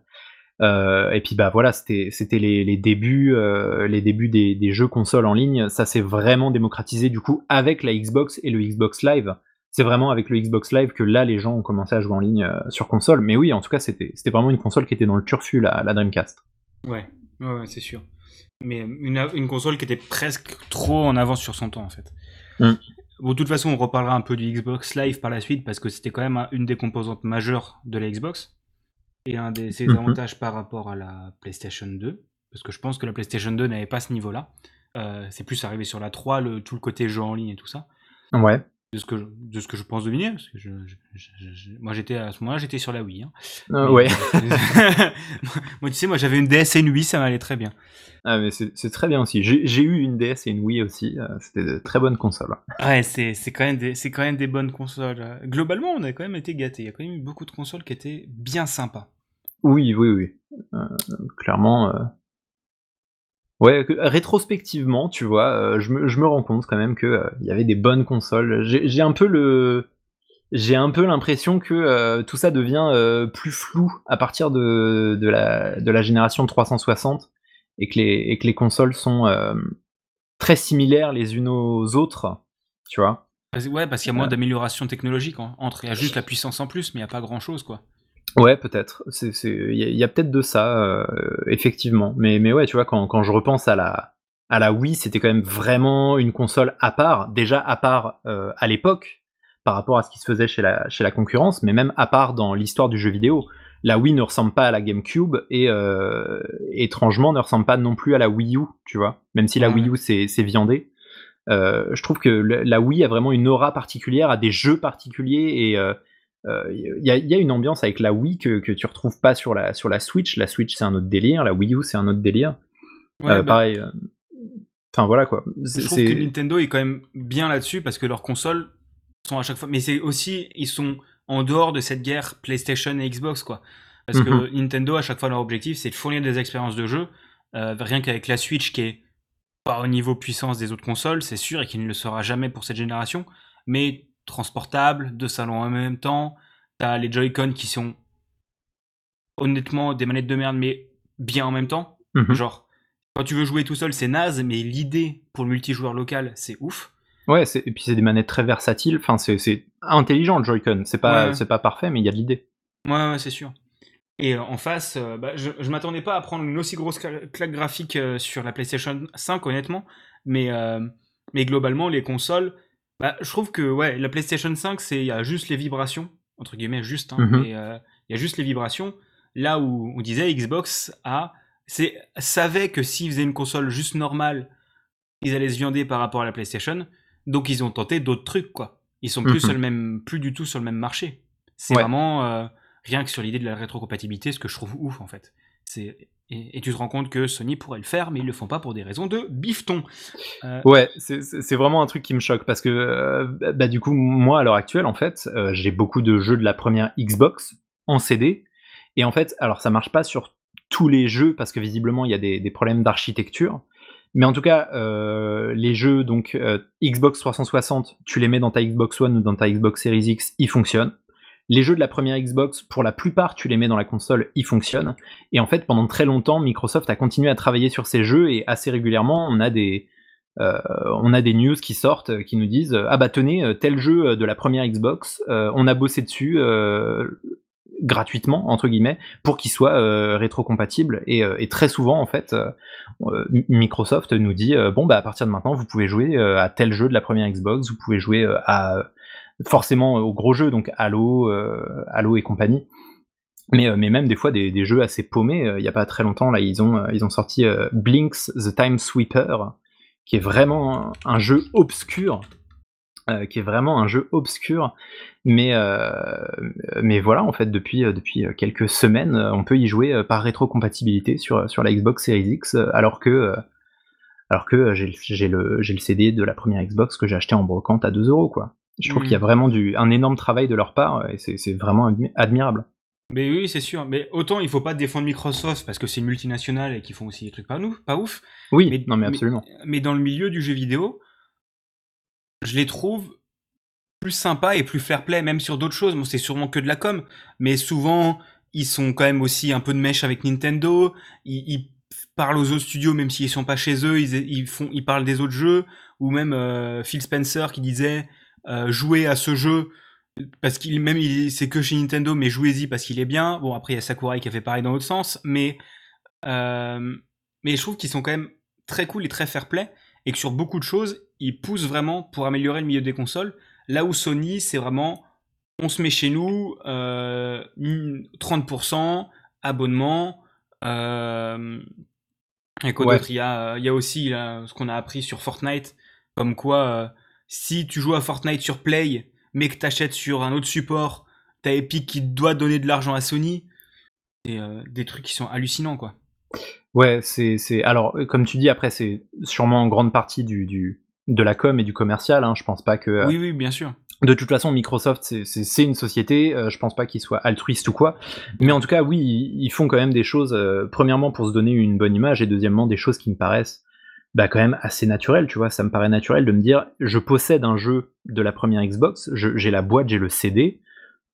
B: et puis bah voilà, c'était c'était les, les, débuts les débuts des, des, jeux consoles en ligne. Ça s'est vraiment démocratisé du coup avec la Xbox et le Xbox Live. C'est vraiment avec le Xbox Live que là les gens ont commencé à jouer en ligne sur console. Mais oui, en tout cas c'était vraiment une console qui était dans le turfu la, la Dreamcast.
A: Ouais, ouais, c'est sûr mais une, une, console qui était presque trop en avance sur son temps en fait. Mm. Bon, de toute façon, on reparlera un peu du Xbox Live par la suite parce que c'était quand même une des composantes majeures de la Xbox et un des ses mm-hmm. avantages par rapport à la PlayStation 2 parce que je pense que la PlayStation 2 n'avait pas ce niveau-là. Euh, c'est plus arrivé sur la 3, le, tout le côté jeu en ligne et tout ça.
B: Ouais
A: de ce que je, de ce que je pense deviner parce que je, moi j'étais à ce moment-là j'étais sur la Wii hein.
B: euh, ouais.
A: Moi tu sais moi j'avais une DS et une Wii ça m'allait très bien.
B: Ah mais c'est très bien aussi. J'ai eu une DS et une Wii aussi euh, c'était de très bonnes consoles.
A: Ouais c'est quand même des c'est quand même des bonnes consoles. Globalement on a quand même été gâtés. Il y a quand même eu beaucoup de consoles qui étaient bien sympas.
B: Oui oui oui. Euh, clairement Ouais, rétrospectivement, tu vois, euh, je, me, rends compte quand même qu'il euh, y avait des bonnes consoles. J'ai un peu le, j'ai un peu l'impression que euh, tout ça devient plus flou à partir de, de, la, de la génération 360 et que les, et que les consoles sont très similaires les unes aux autres, tu vois.
A: Ouais, parce qu'il y a moins d'amélioration technologique entre. Il y a juste la puissance en plus, mais il n'y a pas grand chose, quoi.
B: Ouais, peut-être. Il y a, peut-être de ça, euh, effectivement. Mais, mais ouais, tu vois, quand, quand je repense à la, à la Wii, c'était quand même vraiment une console à part. Déjà à part euh, à l'époque, par rapport à ce qui se faisait chez la, chez la concurrence, mais même à part dans l'histoire du jeu vidéo. La Wii ne ressemble pas à la GameCube et euh, étrangement ne ressemble pas non plus à la Wii U, tu vois. Même si la Wii U c'est viandé. je trouve que la Wii a vraiment une aura particulière, a des jeux particuliers et il euh, y, a une ambiance avec la Wii que, que tu retrouves pas sur la, sur la Switch. La Switch, c'est un autre délire. La Wii U, c'est un autre délire. Euh, bah pareil. Euh, enfin voilà quoi.
A: Je trouve que Nintendo est quand même bien là-dessus parce que leurs consoles sont à chaque fois. Mais c'est aussi, ils sont en dehors de cette guerre PlayStation et Xbox quoi. Parce que mhm. Nintendo, à chaque fois, leur objectif, c'est de fournir des expériences de jeu. rien qu'avec la Switch qui est pas au niveau puissance des autres consoles, c'est sûr, et qui ne le sera jamais pour cette génération. Mais transportable, deux salons en même temps. T'as les Joy-Con qui sont honnêtement des manettes de merde, mais bien en même temps. Mhm. Genre, quand tu veux jouer tout seul, c'est naze, mais l'idée pour le multijoueur local, c'est ouf.
B: Ouais, et puis c'est des manettes très versatiles. Enfin, c'est intelligent le Joy-Con. C'est pas, c'est pas parfait, mais il y a de l'idée.
A: Ouais, ouais c'est sûr. Et euh, en face, euh, bah, je, je m'attendais pas à prendre une aussi grosse claque graphique euh, sur la PlayStation 5, honnêtement. Mais, mais globalement, les consoles, bah, je trouve que ouais, la PlayStation 5, c'est il y a juste les vibrations entre guillemets juste, hein, mhm. mais euh, il y a juste les vibrations. Là où on disait Xbox a, c'est savait que s'ils faisaient une console juste normale, ils allaient se viander par rapport à la PlayStation. Donc ils ont tenté d'autres trucs quoi. Ils sont plus mhm. sur le même, plus du tout sur le même marché. C'est vraiment euh, rien que sur l'idée de la rétrocompatibilité, ce que je trouve ouf en fait. C'est et, tu te rends compte que Sony pourrait le faire, mais ils le font pas pour des raisons de bifton.
B: Euh, ouais, c'est vraiment un truc qui me choque parce que euh, bah, du coup, moi à l'heure actuelle, en fait, euh, j'ai beaucoup de jeux de la première Xbox en CD. Et en fait, alors ça marche pas sur tous les jeux parce que visiblement il y a des, problèmes d'architecture. Mais en tout cas, les jeux donc Xbox 360, tu les mets dans ta Xbox One ou dans ta Xbox Series X, ils fonctionnent. Les jeux de la première Xbox, pour la plupart, tu les mets dans la console, ils fonctionnent. Et en fait, pendant très longtemps, Microsoft a continué à travailler sur ces jeux et assez régulièrement, on a des, euh, on a des news qui sortent qui nous disent ah bah tenez tel jeu de la première Xbox, on a bossé dessus, gratuitement entre guillemets pour qu'il soit euh, rétrocompatible et, euh, et, très souvent en fait euh, Microsoft nous dit bon bah à partir de maintenant vous pouvez jouer à tel jeu de la première Xbox vous pouvez jouer à forcément aux gros jeux donc Halo Halo et compagnie mais, mais même des fois des, jeux assez paumés il y a pas très longtemps là ils ont sorti Blinks the Time Sweeper qui est vraiment un jeu obscur euh, qui est vraiment un jeu obscur. Mais, euh, mais voilà, en fait, depuis, euh, quelques semaines, on peut y jouer par rétrocompatibilité sur, sur la Xbox Series X, alors que, alors que j'ai le, le CD de la première Xbox que j'ai acheté en brocante à 2 euros. Quoi. Je trouve qu'il y a mmh. vraiment du, un énorme travail de leur part et c'est vraiment admirable.
A: Mais oui, c'est sûr. Mais autant il faut pas défendre Microsoft parce que c'est multinational et qu'ils font aussi des trucs pas, nous, pas ouf.
B: Oui, mais, non mais absolument.
A: mais dans le milieu du jeu vidéo, je les trouve plus sympas et plus fair play, même sur d'autres choses. Bon, c'est sûrement que de la com, mais souvent, ils sont quand même aussi un peu de mèche avec Nintendo. Ils, parlent aux autres studios, même s'ils sont pas chez eux, ils, font, ils parlent des autres jeux. Ou même euh, Phil Spencer qui disait euh, jouez à ce jeu parce qu'il même c'est que chez Nintendo, mais jouez-y parce qu'il est bien. Bon, après il y a Sakurai qui a fait pareil dans l'autre sens, mais euh, mais je trouve qu'ils sont quand même très cool et très fair play et que sur beaucoup de choses, ils poussent vraiment pour améliorer le milieu des consoles. Là où Sony, c'est vraiment, on se met chez nous, 30%, euh, abonnement. Et quoi d'autre? Il, y a, il y a aussi ce qu'on a appris sur Fortnite, comme quoi, si tu joues à Fortnite sur Play, mais que tu achètes sur un autre support, t'as Epic qui doit donner de l'argent à Sony. C'est des trucs qui sont hallucinants, quoi.
B: Ouais, c'est, c'est, alors, comme tu dis, après, c'est sûrement en grande partie du, du, de la com et du commercial. Hein. Je pense pas que.
A: Oui, oui, bien sûr.
B: De toute façon, Microsoft, c'est une société. Euh, je pense pas qu'ils soient altruistes ou quoi. Mais en tout cas, oui, ils font quand même des choses. Euh, premièrement, pour se donner une bonne image, et deuxièmement, des choses qui me paraissent bah, quand même assez naturelles. Tu vois, ça me paraît naturel de me dire, je possède un jeu de la première Xbox, j'ai la boîte, j'ai le CD.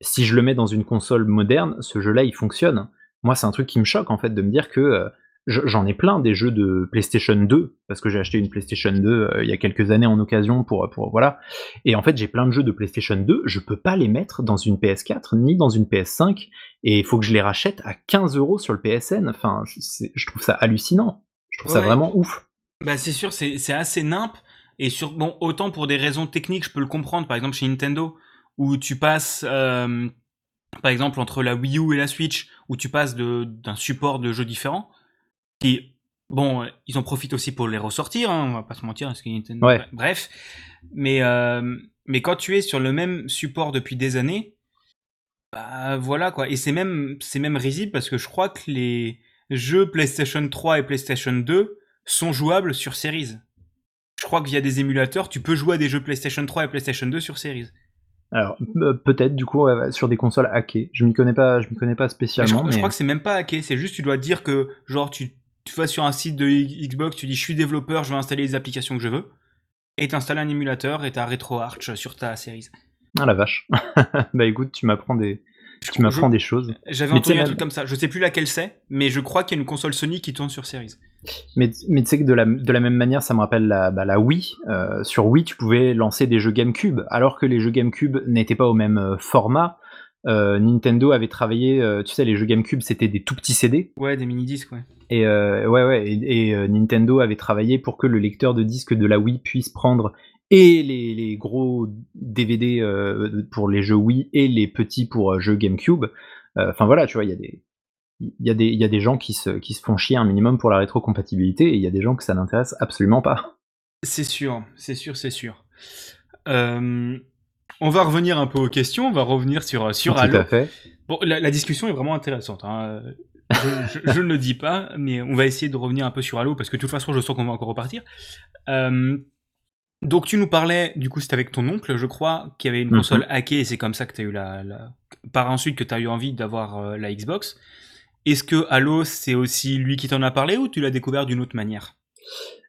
B: Si je le mets dans une console moderne, ce jeu-là, il fonctionne. Moi, c'est un truc qui me choque en fait de me dire que euh, J'en ai plein des jeux de PlayStation 2 parce que j'ai acheté une PlayStation 2 euh, il y a quelques années en occasion pour pour voilà. Et en fait, j'ai plein de jeux de PlayStation 2, je peux pas les mettre dans une PS4 ni dans une PS5 et il faut que je les rachète à 15 euros sur le PSN. Enfin, je trouve ça hallucinant. Je trouve ça vraiment ouf.
A: Bah c'est sûr, c'est assez nimp et sur bon autant pour des raisons techniques, je peux le comprendre. Par exemple chez Nintendo où tu passes euh, par exemple entre la Wii U et la Switch où tu passes d'un support de jeux différents qui, bon, ils en profitent aussi pour les ressortir, hein, on va pas se mentir, parce
B: ouais.
A: bref. Mais, euh, mais quand tu es sur le même support depuis des années, bah voilà quoi. Et c'est même, c'est même risible parce que je crois que les jeux PlayStation 3 et PlayStation 2 sont jouables sur Series. Je crois que via des émulateurs, tu peux jouer à des jeux PlayStation 3 et PlayStation 2 sur Series.
B: Alors euh, peut-être du coup sur des consoles hackées. Je m'y connais pas, je m'y connais pas spécialement.
A: je, je, crois que c'est même pas hacké. C'est juste tu dois dire que genre tu tu vas sur un site de Xbox, tu dis je suis développeur, je veux installer les applications que je veux, et t'installes un émulateur et t'as RetroArch sur ta série.
B: Ah la vache. bah écoute, tu m'apprends des, tu m'apprends des choses.
A: J'avais entendu un truc comme ça. Je sais plus laquelle c'est, mais je crois qu'il y a une console Sony qui tourne sur Series.
B: Mais, mais tu sais que de la, de la même manière, ça me rappelle la, bah, la Wii. Euh, sur Wii, tu pouvais lancer des jeux GameCube, alors que les jeux GameCube n'étaient pas au même euh, format. Euh, Nintendo avait travaillé, tu sais, les jeux GameCube, c'était des tout petits CD.
A: Ouais, des mini-disques, ouais.
B: Et ouais, ouais, et, Nintendo avait travaillé pour que le lecteur de disque de la Wii puisse prendre et les, gros DVD pour les jeux Wii et les petits pour jeux GameCube. Enfin voilà, tu vois, il y a des il y, a des, y a des gens qui se, qui se font chier un minimum pour la rétrocompatibilité et il y a des gens que ça n'intéresse absolument pas.
A: C'est sûr, c'est sûr, c'est sûr. on va revenir un peu aux questions, on va revenir sur, sur Tout
B: à fait.
A: Bon, la, discussion est vraiment intéressante. Hein je, ne le dis pas, mais on va essayer de revenir un peu sur Halo parce que de toute façon, je sens qu'on va encore repartir. Euh, donc, tu nous parlais, du coup, c'était avec ton oncle, je crois, qui avait une mhm. console hackée et c'est comme ça que tu as eu la, Par ensuite, que tu as eu envie d'avoir euh, la Xbox. Est-ce que Halo, c'est aussi lui qui t'en a parlé ou tu l'as découvert d'une autre manière?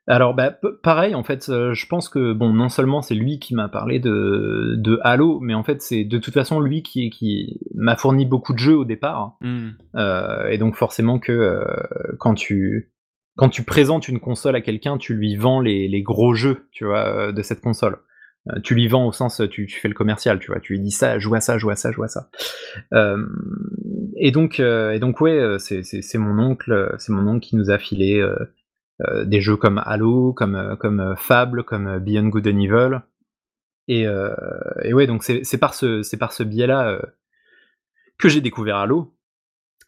B: Alors, bah, pareil, en fait, euh, je pense que, bon, non seulement c'est lui qui m'a parlé de de Halo, mais en fait, c'est de toute façon lui qui qui m'a fourni beaucoup de jeux au départ. Mmh. Euh, et donc forcément que, euh, quand tu quand tu présentes une console à quelqu'un, tu lui vends les les gros jeux, tu vois, de cette console. tu lui vends au sens, tu tu fais le commercial, tu vois? Tu lui dis: «Ça, joue à ça, joue à ça, joue à ça». Et donc et donc ouais, c'est c'est mon oncle, c'est mon oncle qui nous a filé, euh, des jeux comme Halo, comme, euh, comme euh, Fable, comme Beyond Good and Evil. Et, et ouais, donc c'est par ce, c'est par ce biais-là que j'ai découvert Halo.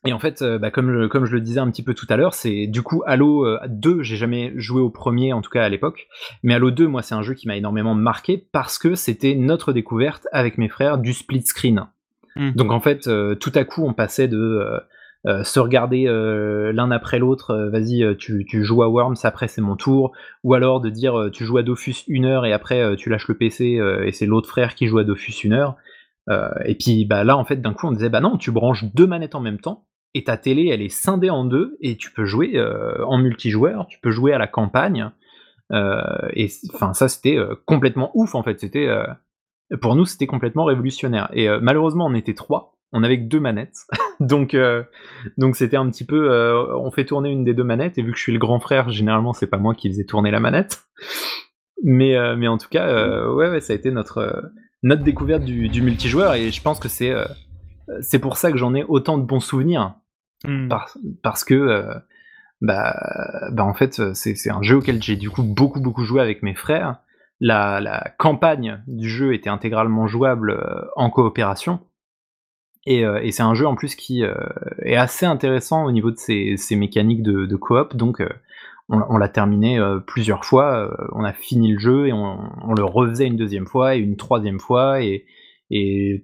B: Et en fait, bah, comme, comme je le disais un petit peu tout à l'heure, c'est du coup Halo 2, j'ai jamais joué au premier, en tout cas à l'époque, mais Halo 2, moi, c'est un jeu qui m'a énormément marqué parce que c'était notre découverte avec mes frères du split screen. Mmh. Donc en fait, tout à coup, on passait de euh, se regarder euh, l'un après l'autre, euh, vas-y, tu, tu, joues à Worms, après c'est mon tour, ou alors de dire tu joues à Dofus une heure et après tu lâches le PC et c'est l'autre frère qui joue à Dofus une heure. et puis bah là en fait d'un coup on disait bah non, tu branches deux manettes en même temps et ta télé elle est scindée en deux et tu peux jouer en multijoueur, tu peux jouer à la campagne. et enfin ça c'était complètement ouf en fait, c'était pour nous c'était complètement révolutionnaire. Et malheureusement on était trois on avait que deux manettes. donc euh, donc c'était un petit peu euh, on fait tourner une des deux manettes et vu que je suis le grand frère, généralement c'est pas moi qui faisais tourner la manette. Mais euh, mais en tout cas ouais, ouais, ça a été notre notre découverte du, multijoueur et je pense que c'est c'est pour ça que j'en ai autant de bons souvenirs hmm. parce que bah, bah en fait c'est un jeu auquel j'ai du coup beaucoup beaucoup joué avec mes frères. La, la campagne du jeu était intégralement jouable en coopération. Euh, et, c'est un jeu en plus qui euh, est assez intéressant au niveau de ses, mécaniques de, coop, donc euh, on, l'a terminé plusieurs fois, on a fini le jeu et on, le refaisait une deuxième fois et une troisième fois, et,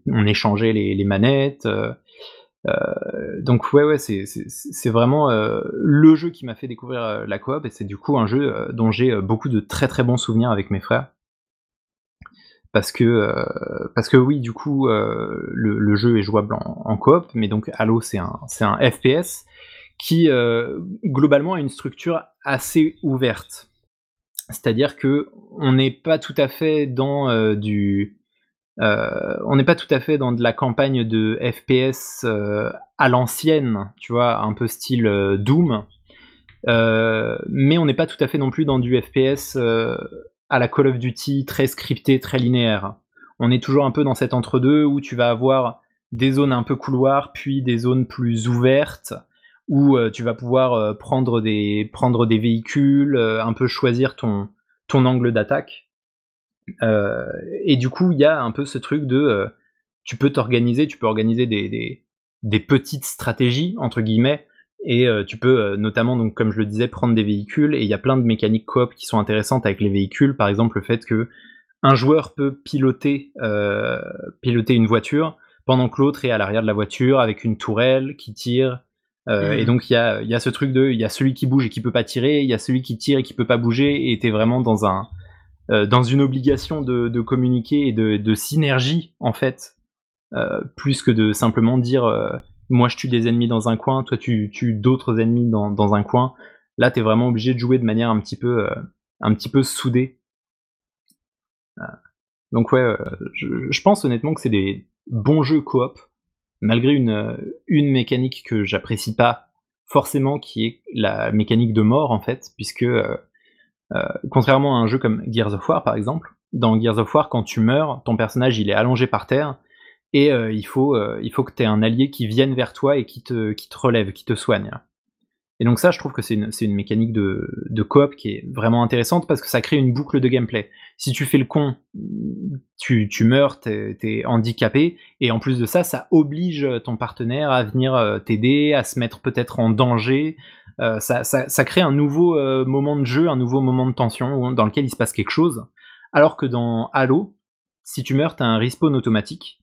B: on échangeait les, manettes. Donc ouais ouais c'est vraiment le jeu qui m'a fait découvrir la coop et c'est du coup un jeu dont j'ai beaucoup de très très bons souvenirs avec mes frères parce que euh, parce que oui, du coup, euh, le, jeu est jouable en, coop, mais donc Halo c'est un un FPS qui euh, globalement a une structure assez ouverte. C'est-à-dire que on n'est pas tout à fait dans du on n'est pas tout à fait dans de la campagne de FPS à l'ancienne, tu vois, un peu style Doom. mais on n'est pas tout à fait non plus dans du FPS à la Call of Duty très scripté, très linéaire. On est toujours un peu dans cet entre-deux où tu vas avoir des zones un peu couloirs, puis des zones plus ouvertes, où euh, tu vas pouvoir euh, prendre, des, prendre des véhicules, euh, un peu choisir ton, ton angle d'attaque. Et du coup, il y a un peu ce truc de... tu peux t'organiser, tu peux organiser des, des, des petites stratégies, entre guillemets, et euh, tu peux euh, notamment, donc, comme je le disais, prendre des véhicules. Et il y a plein de mécaniques coop qui sont intéressantes avec les véhicules. Par exemple, le fait que un joueur peut piloter, euh, piloter une voiture pendant que l'autre est à l'arrière de la voiture avec une tourelle qui tire. Et mmh. donc il y a, y a, ce truc de, il y a celui qui bouge et qui peut pas tirer, il y a celui qui tire et qui peut pas bouger. Et t'es vraiment dans un, dans une obligation de, communiquer et de, synergie en fait, plus que de simplement dire moi je tue des ennemis dans un coin, toi tu tues d'autres ennemis dans, un coin. Là, tu es vraiment obligé de jouer de manière un petit peu, euh, un petit peu soudée. Euh, donc ouais, euh, je, pense honnêtement que c'est des bons jeux coop, malgré une, une mécanique que j'apprécie pas forcément, qui est la mécanique de mort en fait, puisque contrairement à un jeu comme Gears of War par exemple, dans Gears of War, quand tu meurs, ton personnage il est allongé par terre, et euh, il, faut, euh, il faut que tu aies un allié qui vienne vers toi et qui te, qui te relève, qui te soigne. Et donc ça, je trouve que c'est une, une, mécanique de, de coop qui est vraiment intéressante parce que ça crée une boucle de gameplay. Si tu fais le con, tu, tu meurs, t'es es handicapé, et en plus de ça, ça oblige ton partenaire à venir euh, t'aider, à se mettre peut-être en danger. Ça, ça, ça, crée un nouveau moment de jeu, un nouveau moment de tension dans lequel il se passe quelque chose. Alors que dans Halo, si tu meurs, tu as un respawn automatique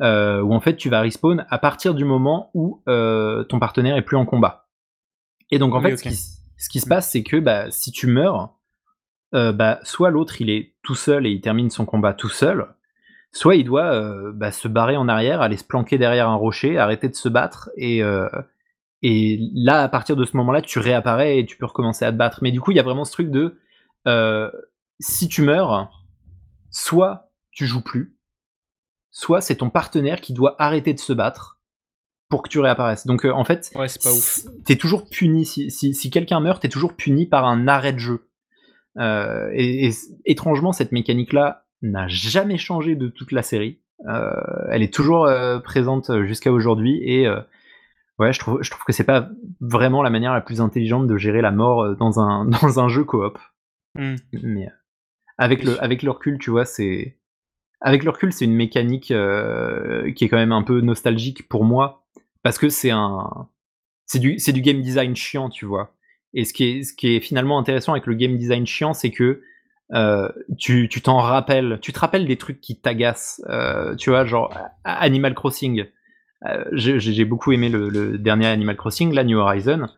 B: euh, où en fait tu vas respawn à partir du moment où euh, ton partenaire est plus en combat. Et donc en fait, ce, qui, se passe, c'est que bah, si tu meurs, euh, bah, soit l'autre il est tout seul et il termine son combat tout seul, soit il doit bah, se barrer en arrière, aller se planquer derrière un rocher, arrêter de se battre, et, et là, à partir de ce moment-là, tu réapparais et tu peux recommencer à te battre. Mais du coup, il y a vraiment ce truc de si tu meurs, soit tu joues plus, soit c'est ton partenaire qui doit arrêter de se battre pour que tu réapparaisses. Donc en fait,
A: ouais, c'est pas ouf.
B: T'es toujours puni si, si, si quelqu'un meurt, t'es toujours puni par un arrêt de jeu. et, étrangement, cette mécanique-là n'a jamais changé de toute la série. elle est toujours présente jusqu'à aujourd'hui et ouais, je trouve, je trouve que c'est pas vraiment la manière la plus intelligente de gérer la mort dans un, dans un jeu coop.
A: Mmh.
B: Mais avec le, avec le recul, tu vois, c'est. Avec le recul, c'est une mécanique qui est quand même un peu nostalgique pour moi. Parce que c'est un. C'est du, c'est du game design chiant, tu vois. Et ce qui, est, ce qui est finalement intéressant avec le game design chiant, c'est que tu, tu t'en rappelles, tu te rappelles des trucs qui t'agacent, tu vois, genre Animal Crossing. J'ai beaucoup aimé le, dernier Animal Crossing, la New Horizon,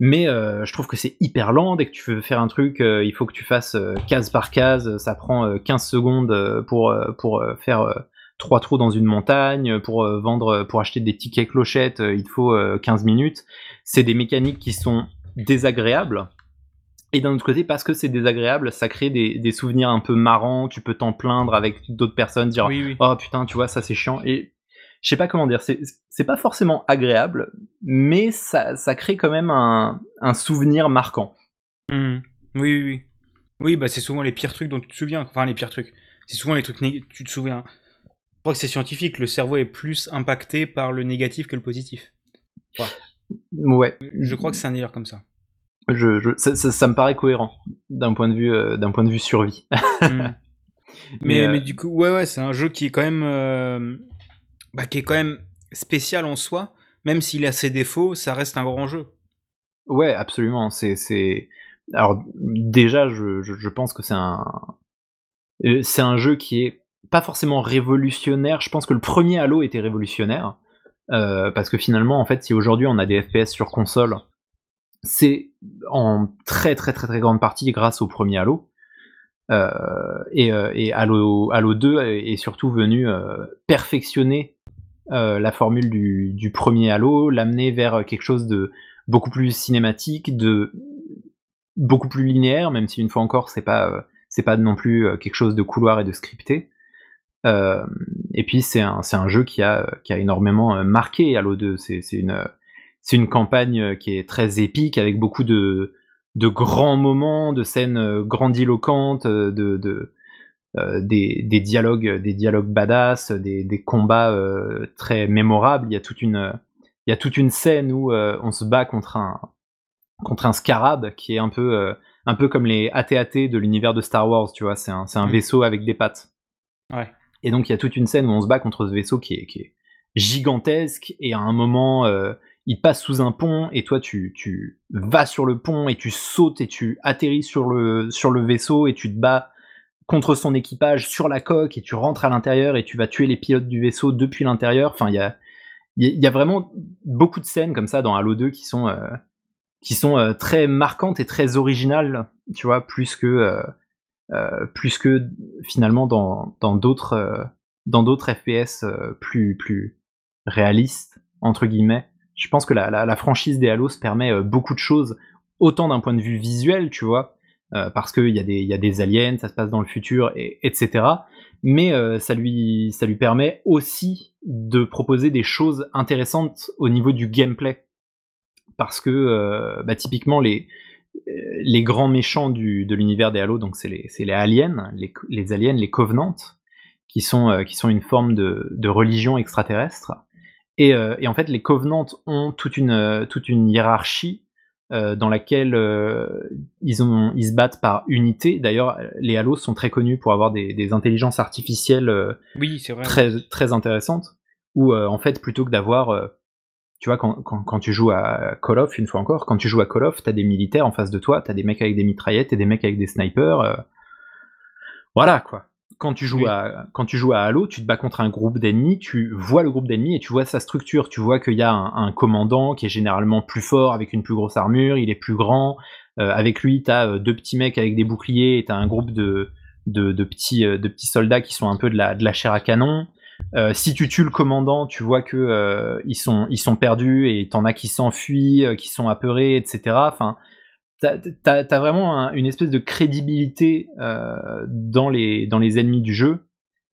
B: mais je trouve que c'est hyper lent. Dès que tu veux faire un truc, il faut que tu fasses case par case. Ça prend 15 secondes pour, pour faire trois trous dans une montagne. Pour vendre, pour acheter des tickets clochettes, il te faut 15 minutes. C'est des mécaniques qui sont désagréables. Et d'un autre côté, parce que c'est désagréable, ça crée des, souvenirs un peu marrants. Tu peux t'en plaindre avec d'autres personnes, dire oh putain, tu vois, ça c'est chiant. Et je sais pas comment dire, c'est pas forcément agréable, mais ça, crée quand même un, souvenir marquant.
A: Mmh. Oui, oui, oui. Oui, bah c'est souvent les pires trucs dont tu te souviens. Enfin, les pires trucs. C'est souvent les trucs tu te souviens. Je crois que c'est scientifique. Le cerveau est plus impacté par le négatif que le positif.
B: Ouais.
A: Je crois que c'est un délire comme ça.
B: Je, ça, me paraît cohérent d'un point de vue, euh, d'un point de vue survie.
A: Mmh. mais, mais, euh, du coup, ouais, ouais, c'est un jeu qui est quand même euh, bah, qui est quand même spécial en soi, même s'il a ses défauts, ça reste un grand jeu.
B: Ouais, absolument. C'est, alors déjà, je, pense que c'est un, euh, c'est un jeu qui est pas forcément révolutionnaire. Je pense que le premier Halo était révolutionnaire euh, parce que finalement, en fait, si aujourd'hui on a des FPS sur console, c'est en très très très très grande partie grâce au premier Halo. Euh, et, et Halo, Halo 2 est surtout venu perfectionner euh, la formule du, premier Halo, l'amener vers quelque chose de beaucoup plus cinématique, de beaucoup plus linéaire, même si une fois encore c'est pas euh, c'est pas non plus euh, quelque chose de couloir et de scripté. et puis c'est un, un, jeu qui a, qui a énormément marqué Halo 2. C'est une, une campagne qui est très épique avec beaucoup de, de grands moments, de scènes grandiloquentes, de, de, euh, des, dialogues, des dialogues badass, des, combats euh, très mémorables. Il y a toute une, il y a toute une scène où euh, on se bat contre un, contre un scarab qui est un peu, un peu comme les AT-AT de l'univers de Star Wars, tu vois. C'est un, un mmh. vaisseau avec des pattes.
A: Ouais.
B: Et donc il y a toute une scène où on se bat contre ce vaisseau qui est, qui est gigantesque et à un moment il passe sous un pont et toi tu, tu vas sur le pont et tu sautes et tu atterris sur le, sur le vaisseau et tu te bats contre son équipage sur la coque et tu rentres à l'intérieur et tu vas tuer les pilotes du vaisseau depuis l'intérieur. Enfin, il y a, y a vraiment beaucoup de scènes comme ça dans Halo 2 qui sont, euh, qui sont euh, très marquantes et très originales, tu vois, plus que, euh, plus que finalement dans, dans d'autres, dans d'autres FPS plus, plus réalistes, entre guillemets. Je pense que la, la, la franchise des Halo se permet beaucoup de choses, autant d'un point de vue visuel, tu vois, euh, parce qu'il y, a des, y a des aliens, ça se passe dans le futur, et, etc. Mais euh, ça, lui, permet aussi de proposer des choses intéressantes au niveau du gameplay. Parce que euh, bah, typiquement, les, grands méchants de l'univers des Halo, donc c'est les, aliens, les, aliens, les Covenants, qui sont, une forme de, religion extraterrestre. Et, en fait, les Covenants ont toute une hiérarchie euh, dans laquelle euh, ils, ont, ils se battent par unité. D'ailleurs, les Halos sont très connus pour avoir des, des intelligences artificielles euh,
A: oui, vrai.
B: très, très intéressantes. Où en fait, plutôt que d'avoir, tu vois, quand, quand, quand, tu joues à Call of, une fois encore, quand tu joues à Call of, t'as des militaires en face de toi, t'as des mecs avec des mitraillettes et des mecs avec des snipers. voilà quoi quand tu joues à quand tu joues à Halo, tu te bats contre un groupe d'ennemis, tu vois le groupe d'ennemis et tu vois sa structure. Tu vois qu'il y a un, commandant qui est généralement plus fort avec une plus grosse armure, il est plus grand. Euh, avec lui, tu as euh, deux petits mecs avec des boucliers et tu as un groupe de, de, petits, euh, de petits soldats qui sont un peu de la, de la chair à canon. si tu tues le commandant, tu vois que ils sont ils sont perdus et t'en as qui s'enfuient, qui sont apeurés, etc. Enfin, t'as as, vraiment une espèce de crédibilité dans, les, dans les ennemis du jeu.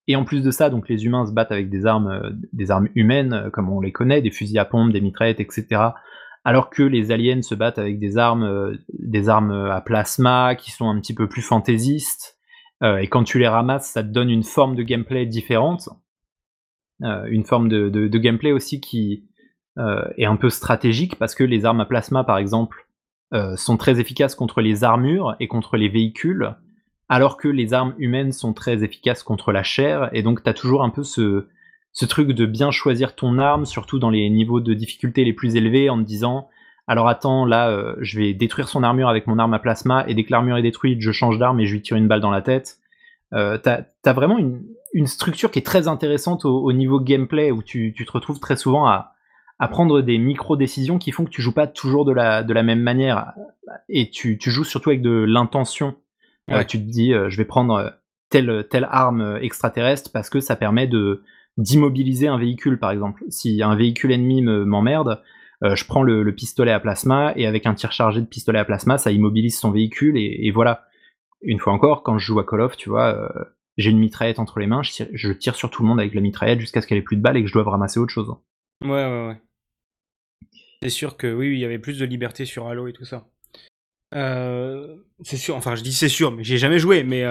B: Et en plus de ça, donc les humains se battent avec des armes, des armes humaines, comme on les connaît, des fusils à pompe, des mitraillettes, etc alors que les aliens se battent avec des armes, euh, des armes à plasma qui sont un petit peu plus fantaisistes. Euh, et quand tu les ramasses, ça te donne une forme de gameplay différente, euh, une forme de, gameplay aussi qui est un peu stratégique parce que les armes à plasma, par exemple, sont très efficaces contre les armures et contre les véhicules, alors que les armes humaines sont très efficaces contre la chair. Et donc, tu as toujours un peu ce, ce truc de bien choisir ton arme, surtout dans les niveaux de difficulté les plus élevés, en te disant alors attends, là, euh, je vais détruire son armure avec mon arme à plasma, et dès que l'armure est détruite, je change d'arme et je lui tire une balle dans la tête. Euh, t'as as vraiment une, structure qui est très intéressante au, niveau gameplay, où tu, te retrouves très souvent à, prendre des micro-décisions qui font que tu joues pas toujours de la, de la même manière, et tu, joues surtout avec de l'intention. Euh, tu te dis, je vais prendre telle, telle arme extraterrestre parce que ça permet de d'immobiliser un véhicule, par exemple. Si un véhicule ennemi m'emmerde, euh, je prends le, pistolet à plasma et avec un tir chargé de pistolet à plasma, ça immobilise son véhicule et, voilà. Une fois encore, quand je joue à Call of, tu vois, euh, j'ai une mitraillette entre les mains, je tire, sur tout le monde avec la mitraillette jusqu'à ce qu'elle ait plus de balles et que je doive ramasser autre chose.
A: Ouais, ouais, ouais. C'est sûr que oui, il y avait plus de liberté sur Halo et tout ça. Euh, c'est sûr, enfin je dis c'est sûr, mais j'ai jamais joué, mais,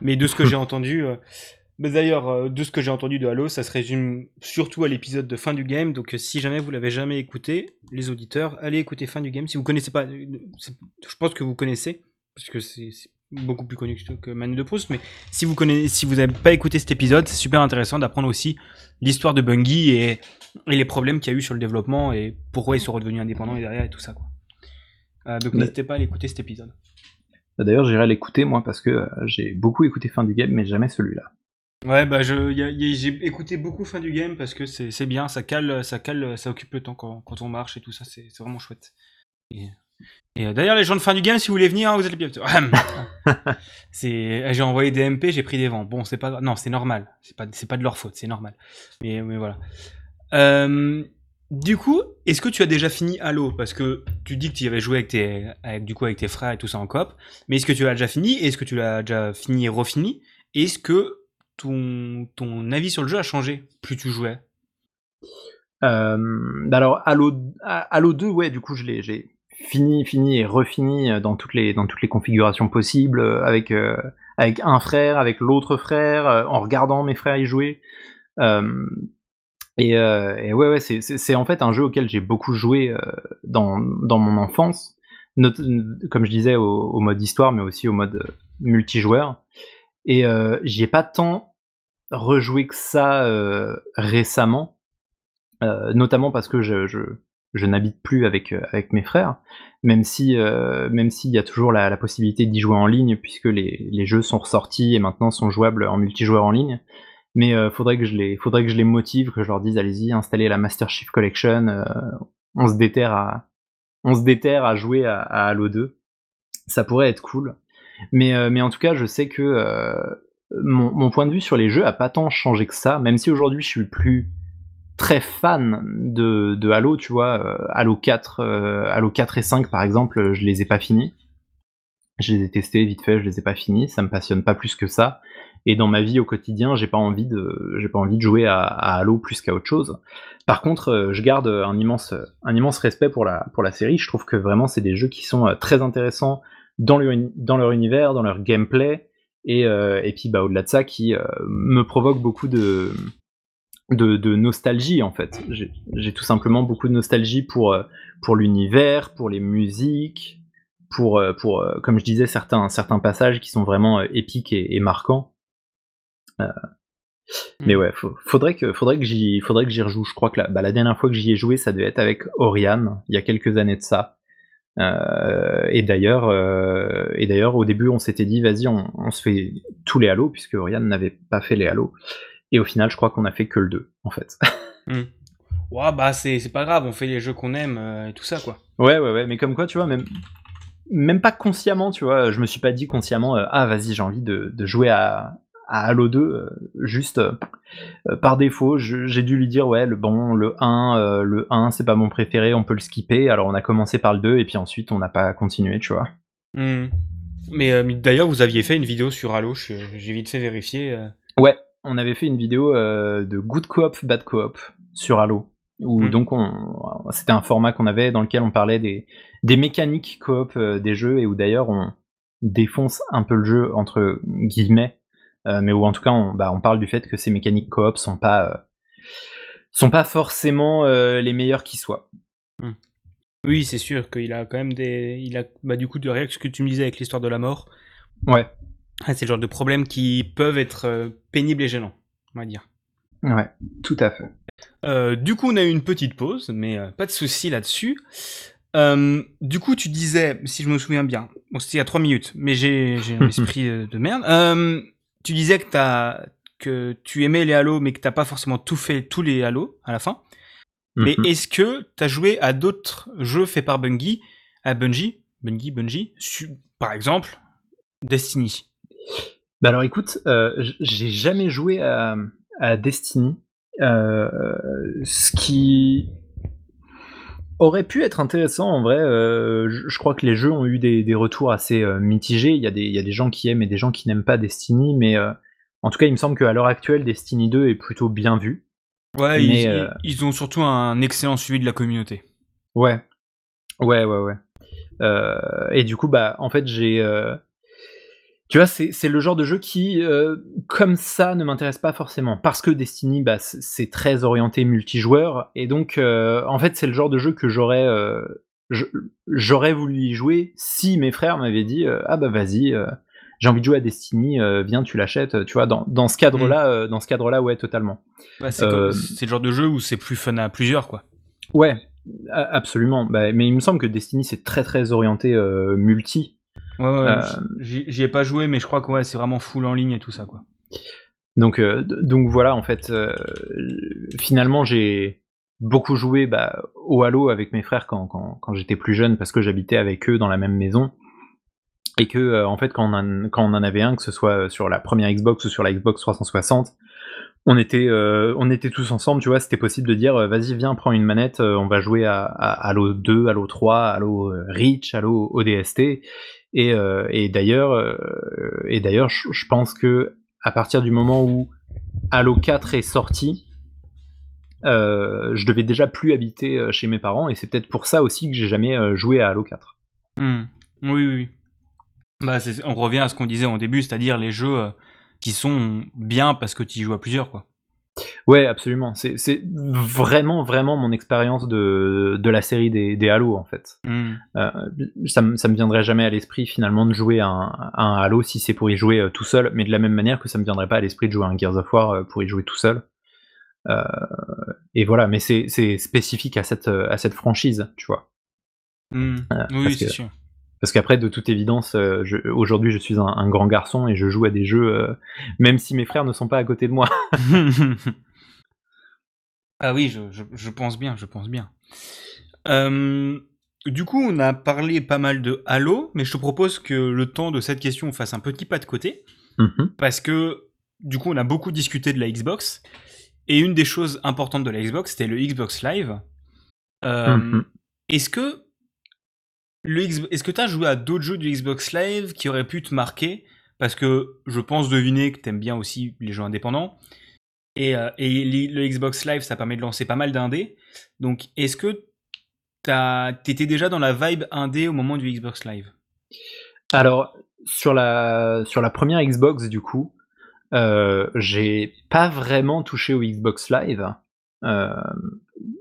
A: mais de ce que j'ai entendu, mais d'ailleurs, euh, de ce que j'ai entendu de Halo, ça se résume surtout à l'épisode de fin du game. Donc, euh, si jamais vous l'avez jamais écouté, les auditeurs, allez écouter fin du game. Si vous connaissez pas, euh, je pense que vous connaissez, parce que c'est beaucoup plus connu que Manu de Proust. Mais si vous connaissez, si vous n'avez pas écouté cet épisode, c'est super intéressant d'apprendre aussi l'histoire de Bungie et, les problèmes qu'il y a eu sur le développement et pourquoi ils sont redevenus indépendants et derrière et tout ça. Quoi. donc, n'hésitez pas à aller écouter cet épisode.
B: D'ailleurs, j'irai l'écouter moi parce que j'ai beaucoup écouté fin du game, mais jamais celui-là.
A: Ouais, bah je, j'ai écouté beaucoup fin du game parce que c'est bien, ça cale, ça cale, ça occupe le temps quand, quand on marche et tout ça, c'est vraiment chouette. Et, euh, d'ailleurs, les gens de fin du game, si vous voulez venir, hein, vous êtes les bienvenus. c'est, j'ai envoyé des MP, j'ai pris des vents. Bon, c'est pas, non, c'est normal. C'est pas, c'est pas de leur faute, c'est normal. Mais, mais voilà. Euh, du coup, est-ce que tu as déjà fini Halo? Parce que tu dis que tu y avais joué avec tes, avec, du coup, avec tes frères et tout ça en coop. Mais est-ce que tu l'as déjà fini? Est-ce que tu l'as déjà fini et refini? Est-ce que ton, avis sur le jeu a changé plus tu jouais?
B: Euh, Alors, Halo, Halo 2, ouais, du coup, je l'ai, j'ai fini, fini et refini dans toutes les, dans toutes les configurations possibles, euh, avec, euh, avec un frère, avec l'autre frère, en regardant mes frères y jouer. et, ouais, ouais, c'est, en fait un jeu auquel j'ai beaucoup joué dans, dans mon enfance, comme je disais, au, au, mode histoire, mais aussi au mode multijoueur. Et j'y ai pas tant rejoué que ça euh, récemment, euh, notamment parce que je, je, je n'habite plus avec, euh, avec mes frères, même si même s'il y a toujours la, la possibilité d'y jouer en ligne puisque les, les, jeux sont ressortis et maintenant sont jouables en multijoueur en ligne. Mais faudrait que je les faudrait que je les motive, que je leur dise allez-y, installez la Master Chief Collection, on se déterre à on se déterre à jouer à, à, Halo 2. Ça pourrait être cool. Mais, mais en tout cas, je sais que mon, point de vue sur les jeux a pas tant changé que ça, même si aujourd'hui je suis plus très fan de, Halo, tu vois, euh, Halo 4, euh, Halo 4 et 5 par exemple, je les ai pas finis. Je les ai testés vite fait, je les ai pas finis, ça me passionne pas plus que ça. Et dans ma vie au quotidien, j'ai pas envie de, j'ai pas envie de jouer à, Halo plus qu'à autre chose. Par contre, euh, je garde un immense, un immense respect pour la, pour la série. Je trouve que vraiment c'est des jeux qui sont très intéressants dans, dans leur univers, dans leur gameplay, et, et puis bah, au-delà de ça, qui me provoque beaucoup de, de, nostalgie en fait. J'ai tout simplement beaucoup de nostalgie pour, euh, pour l'univers, pour les musiques, pour, pour comme je disais, certains, certains passages qui sont vraiment épiques et, marquants. Mais mmh. ouais, faudrait que, faudrait que j'y, faudrait que j'y rejoue. Je crois que la, bah, la dernière fois que j'y ai joué, ça devait être avec Oriane, il y a quelques années de ça. Euh, et d'ailleurs, euh, et d'ailleurs, au début, on s'était dit, vas-y, on, se fait tous les Halo, puisque Oriane n'avait pas fait les Halo. Et au final, je crois qu'on a fait que le 2, en fait.
A: Hmm. Ouais, bah c'est pas grave, on fait les jeux qu'on aime euh, et tout ça, quoi.
B: Ouais, ouais, ouais, mais comme quoi, tu vois, même, même pas consciemment, tu vois, je me suis pas dit consciemment, ah, vas-y, j'ai envie de, jouer à, Halo 2, juste par défaut. J'ai dû lui dire ouais, le bon, le 1, le 1 c'est pas mon préféré, on peut le skipper. Alors on a commencé par le 2 et puis ensuite on n'a pas continué, tu vois.
A: Hmm. Mais d'ailleurs, vous aviez fait une vidéo sur Halo, j'ai vite fait vérifier.
B: Ouais, on avait fait une vidéo de Good Coop, Bad Coop sur Halo. Où hmm. donc c'était un format qu'on avait dans lequel on parlait des, des mécaniques coop des jeux et où d'ailleurs on, défonce un peu le jeu entre guillemets, euh, mais où en tout cas on, bah, on, parle du fait que ces mécaniques coop sont pas euh, sont pas forcément euh, les meilleures qui soient.
A: Hmm. Oui, c'est sûr qu'il a quand même des, il a bah, du coup de rien ce que tu me disais avec l'histoire de la mort.
B: Ouais.
A: Ah, c'est le genre de problèmes qui peuvent être pénibles et gênants, on va dire.
B: Ouais, tout à
A: fait. du coup, on a eu une petite pause, mais pas de souci là-dessus. Euh, du coup, tu disais, si je me souviens bien, bon, c'était il y a trois minutes, mais j'ai, un esprit de merde. Euh, tu disais que, as, que tu aimais les Halo, mais que t'as pas forcément tout fait, tous les Halo à la fin. Mais mhm. est-ce que tu as joué à d'autres jeux faits par Bungie, à Bungie, Bungie, Bungie, par exemple, Destiny?
B: Bah alors écoute, euh, j'ai jamais joué à, à Destiny. ce qui aurait pu être intéressant en vrai. Euh, je, crois que les jeux ont eu des, retours assez euh, mitigés. Il y, a des, il y, a des, gens qui aiment et des gens qui n'aiment pas Destiny, mais euh, en tout cas, il me semble qu'à l'heure actuelle, Destiny 2 est plutôt bien vu.
A: Ouais, ils, ont surtout un excellent suivi de la communauté.
B: Ouais, ouais, ouais, ouais. et du coup, bah, en fait, j'ai tu vois, c'est le genre de jeu qui, euh, comme ça, ne m'intéresse pas forcément. Parce que Destiny, bah, c'est très orienté multijoueur. Et donc, euh, en fait, c'est le genre de jeu que j'aurais euh, j'aurais voulu y jouer si mes frères m'avaient dit Ah bah vas-y, j'ai envie de jouer à Destiny, viens, tu l'achètes. Tu vois, dans, dans ce cadre-là, dans ce cadre-là, ouais, totalement.
A: c'est le genre de jeu où c'est plus fun à plusieurs, quoi.
B: Ouais, absolument. Bah, mais il me semble que Destiny, c'est très très orienté multi.
A: Ouais, ouais, euh, j'y ai pas joué, mais je crois que ouais, c'est vraiment full en ligne et tout ça, quoi.
B: Donc, euh, donc voilà, en fait, euh, finalement, j'ai beaucoup joué bah, au Halo avec mes frères quand, quand, quand j'étais plus jeune, parce que j'habitais avec eux dans la même maison. Et que, en fait, quand on, en, quand on en avait un, que ce soit sur la première Xbox ou sur la Xbox 360, on était, on était tous ensemble, tu vois, c'était possible de dire, vas-y, viens, prends une manette, on va jouer à, à Halo 2, Halo 3, Halo Reach, Halo ODST, et, euh, et d'ailleurs, euh, je pense que à partir du moment où Halo 4 est sorti, euh, je devais déjà plus habiter chez mes parents, et c'est peut-être pour ça aussi que j'ai jamais joué à Halo 4.
A: Hmm. Oui, oui. Bah, on revient à ce qu'on disait au début, c'est-à-dire les jeux qui sont bien parce que tu y joues à plusieurs, quoi.
B: Ouais, absolument. C'est vraiment, vraiment mon expérience de, de, la série des, des Halo, en fait. Hmm. Euh, ça, ça me viendrait jamais à l'esprit, finalement, de jouer à un, Halo si c'est pour y jouer euh, tout seul, mais de la même manière que ça me viendrait pas à l'esprit de jouer à un Gears of War euh, pour y jouer tout seul. et voilà, mais c'est spécifique à cette, à cette franchise, tu vois.
A: Hmm. oui, c'est sûr.
B: Parce qu'après, de toute évidence, aujourd'hui, je suis un, grand garçon et je joue à des jeux, même si mes frères ne sont pas à côté de moi.
A: ah oui, je, pense bien, je pense bien. du coup, on a parlé pas mal de Halo, mais je te propose que le temps de cette question fasse un petit pas de côté. Mmh parce que, du coup, on a beaucoup discuté de la Xbox. Et une des choses importantes de la Xbox, c'était le Xbox Live. Mmh est-ce que est-ce que tu as joué à d'autres jeux du Xbox Live qui auraient pu te marquer? Parce que je pense deviner que tu aimes bien aussi les jeux indépendants. Et, euh, le Xbox Live, ça permet de lancer pas mal d'indés. Donc, est-ce que tu étais déjà dans la vibe indé au moment du Xbox Live?
B: Alors, sur la, sur la première Xbox, du coup, euh, j'ai pas vraiment touché au Xbox Live. Euh,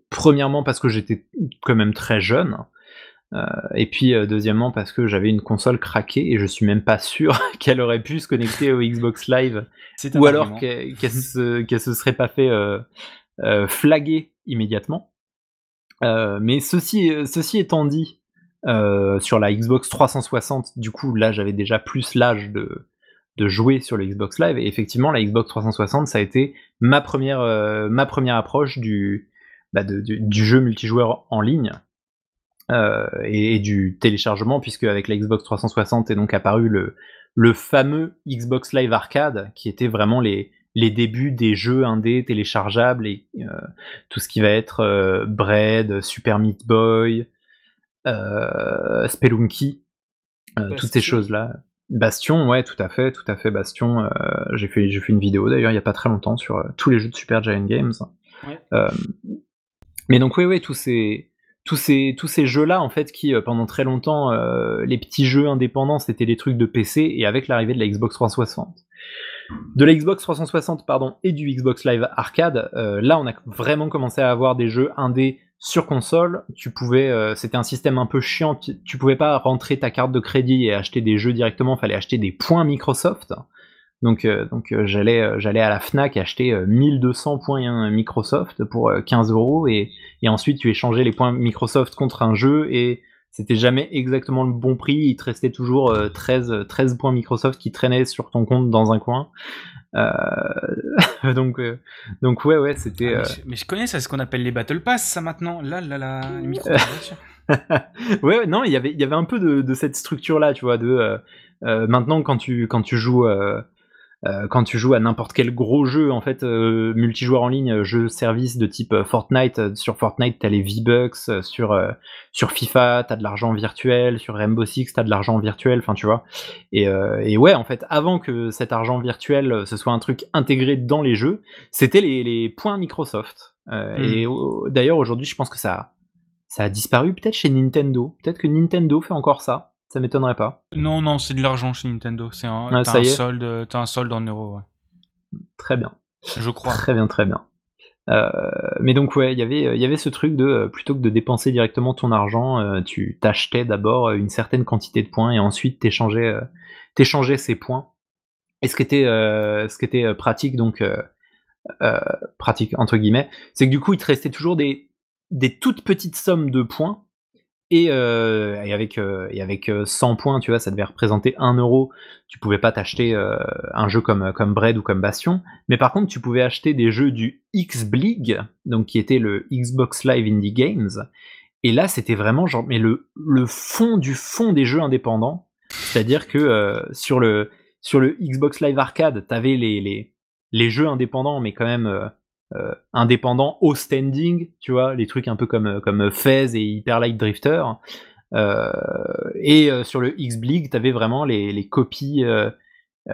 B: premièrement parce que j'étais quand même très jeune. Euh, et puis euh, deuxièmement parce que j'avais une console craquée et je suis même pas sûr qu'elle aurait pu se connecter au Xbox Live. Ou alors qu'elle se, se serait pas fait euh, flaguer immédiatement. mais ceci, ceci étant dit, sur la Xbox 360, du coup là j'avais déjà plus l'âge de, de jouer sur le Xbox Live. Et effectivement la Xbox 360 ça a été ma première, ma première approche du, bah, du jeu multijoueur en ligne et, du téléchargement, puisque avec la Xbox 360 est donc apparu le, le fameux Xbox Live Arcade, qui était vraiment les, les débuts des jeux indés téléchargeables et tout ce qui va être Bread, Super Meat Boy, Spelunky, toutes ces choses-là. Bastion, ouais, tout à fait, tout à fait, Bastion. Euh, j'ai fait, j'ai fait une vidéo d'ailleurs il n'y a pas très longtemps sur euh, tous les jeux de Super Giant Games. Euh, mais donc oui, oui, tous ces, tous ces, jeux-là, en fait, qui pendant très longtemps, les petits jeux indépendants, c'était des trucs de PC, et avec l'arrivée de la Xbox 360, de la Xbox 360 pardon et du Xbox Live Arcade, là on a vraiment commencé à avoir des jeux indés sur console, tu pouvais, euh, c'était un système un peu chiant. Tu, pouvais pas rentrer ta carte de crédit et acheter des jeux directement. Fallait acheter des points Microsoft. Donc, euh, donc euh, j'allais, j'allais à la Fnac acheter 1200 points Microsoft pour 15 euros et, et ensuite tu échangeais les points Microsoft contre un jeu et c'était jamais exactement le bon prix. Il te restait toujours 13, 13 points Microsoft qui traînaient sur ton compte dans un coin. Euh, donc, euh, donc ouais, ouais, c'était.
A: Ah, mais, je, connais ça, ce qu'on appelle les Battle Pass, ça maintenant. Là, là, là, les
B: ouais, non, il y avait, il y avait un peu de, de cette structure-là, tu vois, de euh, maintenant quand tu, quand tu joues euh, quand tu joues à n'importe quel gros jeu en fait euh, multijoueur en ligne, euh, jeu service de type Fortnite, sur Fortnite t'as les V-Bucks, sur sur FIFA t'as de l'argent virtuel, sur Rainbow Six t'as de l'argent virtuel, enfin tu vois. Et, et, ouais en fait avant que cet argent virtuel ce soit un truc intégré dans les jeux, c'était les, les, points Microsoft. Et d'ailleurs aujourd'hui je pense que ça ça a disparu peut-être chez Nintendo. Peut-être que Nintendo fait encore ça. Ça m'étonnerait pas.
A: Non, non, c'est de l'argent chez Nintendo. C'est un, ah, t'as un, solde, un solde en euros.
B: Très bien.
A: Je crois.
B: Très bien, très bien. Euh, mais donc ouais, y il y avait ce truc de euh, plutôt que de dépenser directement ton argent, euh, tu t'achetais d'abord une certaine quantité de points et ensuite t'échangeais, t'échangeais ces points. Et ce qui était, ce qui était pratique donc pratique entre guillemets, c'est que du coup il te restait toujours des des toutes petites sommes de points et, euh, et, avec, euh, et avec 100 euh, points, tu vois, ça devait représenter 1 euro. Tu pouvais pas t'acheter un jeu comme, comme Bread ou comme Bastion. Mais par contre, tu pouvais acheter des jeux du X-Blig, donc qui était le Xbox Live Indie Games. Et là, c'était vraiment genre, mais le, le fond du fond des jeux indépendants. C'est-à-dire que sur, le, sur le Xbox Live Arcade, tu avais les, les, les, jeux indépendants, mais quand même euh, indépendant au standing, tu vois, les trucs un peu comme, comme Fez et Hyper Light Drifter. Euh, et euh, sur le X-Blig, tu avais vraiment les, les copies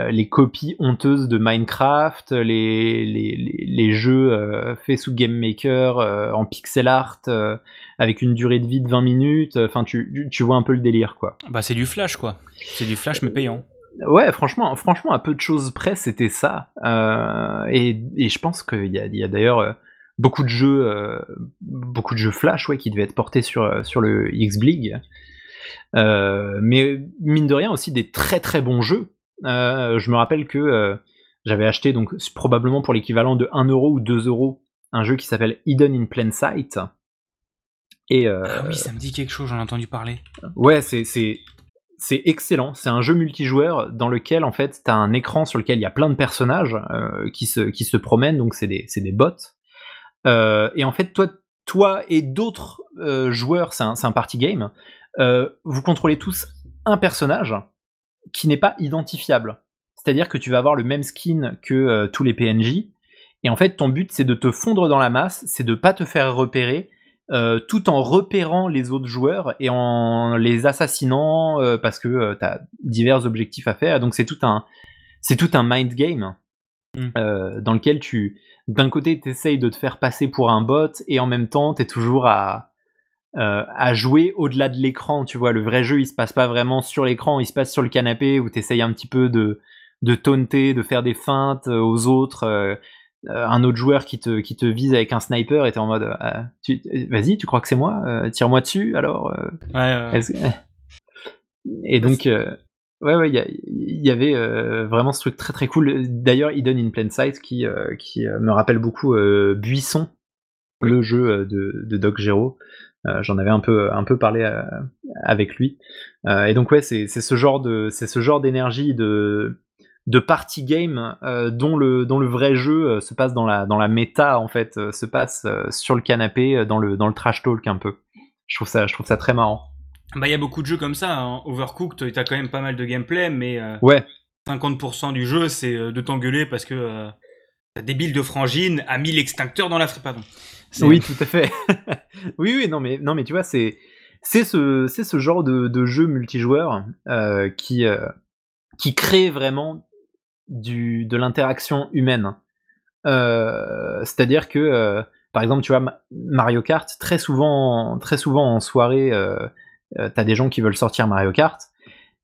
B: les copies honteuses de Minecraft, les, les, les jeux faits sous Game Maker en pixel art avec une durée de vie de 20 minutes. Enfin, tu, tu, vois un peu le délire, quoi.
A: Bah, c'est du flash, quoi. C'est du flash, mais payant.
B: Ouais, franchement, franchement, à peu de choses près, c'était ça. Euh, et, et, je pense qu'il y a, d'ailleurs euh, beaucoup de jeux, euh, beaucoup de jeux Flash, ouais, qui devaient être portés sur sur le X-Blig. mais mine de rien aussi des très très bons jeux. je me rappelle que j'avais acheté donc probablement pour l'équivalent de 1 euro ou 2 euros un jeu qui s'appelle Hidden in Plain Sight.
A: Et ah oui, ça me dit quelque chose, j'en ai entendu parler.
B: Ouais, c'est c'est excellent. C'est un jeu multijoueur dans lequel en fait tu as un écran sur lequel il y a plein de personnages euh, qui, se, qui se promènent, donc c'est des, des, bots. Euh, et en fait, toi, toi et d'autres euh, joueurs, c'est un, un, party game, vous contrôlez tous un personnage qui n'est pas identifiable. C'est-à-dire que tu vas avoir le même skin que tous les PNJ. Et en fait, ton but, c'est de te fondre dans la masse, c'est de pas te faire repérer, euh, tout en repérant les autres joueurs et en les assassinant euh, parce que euh, tu as divers objectifs à faire. Donc c'est tout un c'est tout un mind game mmh. dans lequel tu d'un côté tu essayes de te faire passer pour un bot et en même temps tu es toujours à à jouer au-delà de l'écran, tu vois, le vrai jeu il se passe pas vraiment sur l'écran, il se passe sur le canapé où tu essayes un petit peu de, de taunter, de faire des feintes aux autres, euh, un autre joueur qui te, qui te vise avec un sniper et t'es en mode euh, vas-y, tu crois que c'est moi euh, Tire-moi dessus alors Et donc, ouais, ouais, il y, avait vraiment ce truc très très cool. D'ailleurs, Hidden in Plain Sight qui, qui me rappelle beaucoup Buisson, le jeu de, de Doc Gero. J'en avais un peu, un peu parlé avec lui. et donc, ouais, c'est ce genre d'énergie de de party game euh, dont, le, dont le vrai jeu euh, se passe dans la, dans la méta, en fait, euh, se passe sur le canapé, dans le, dans le trash talk un peu. je trouve ça, je trouve ça très marrant.
A: Bah, il y a beaucoup de jeux comme ça. Hein. Overcooked, t'as quand même pas mal de gameplay, mais
B: ouais.
A: 50% du jeu, c'est de t'engueuler parce que ta débile de frangine a mis l'extincteur dans la pardon.
B: Oui, tout à fait. oui, oui, non, mais non, mais tu vois, c'est c'est ce c'est ce genre de, de jeu multijoueur qui qui crée vraiment du de l'interaction humaine. C'est-à-dire que par exemple, tu vois, Mario Kart, très souvent, très souvent en soirée, euh, euh, t'as des gens qui veulent sortir Mario Kart.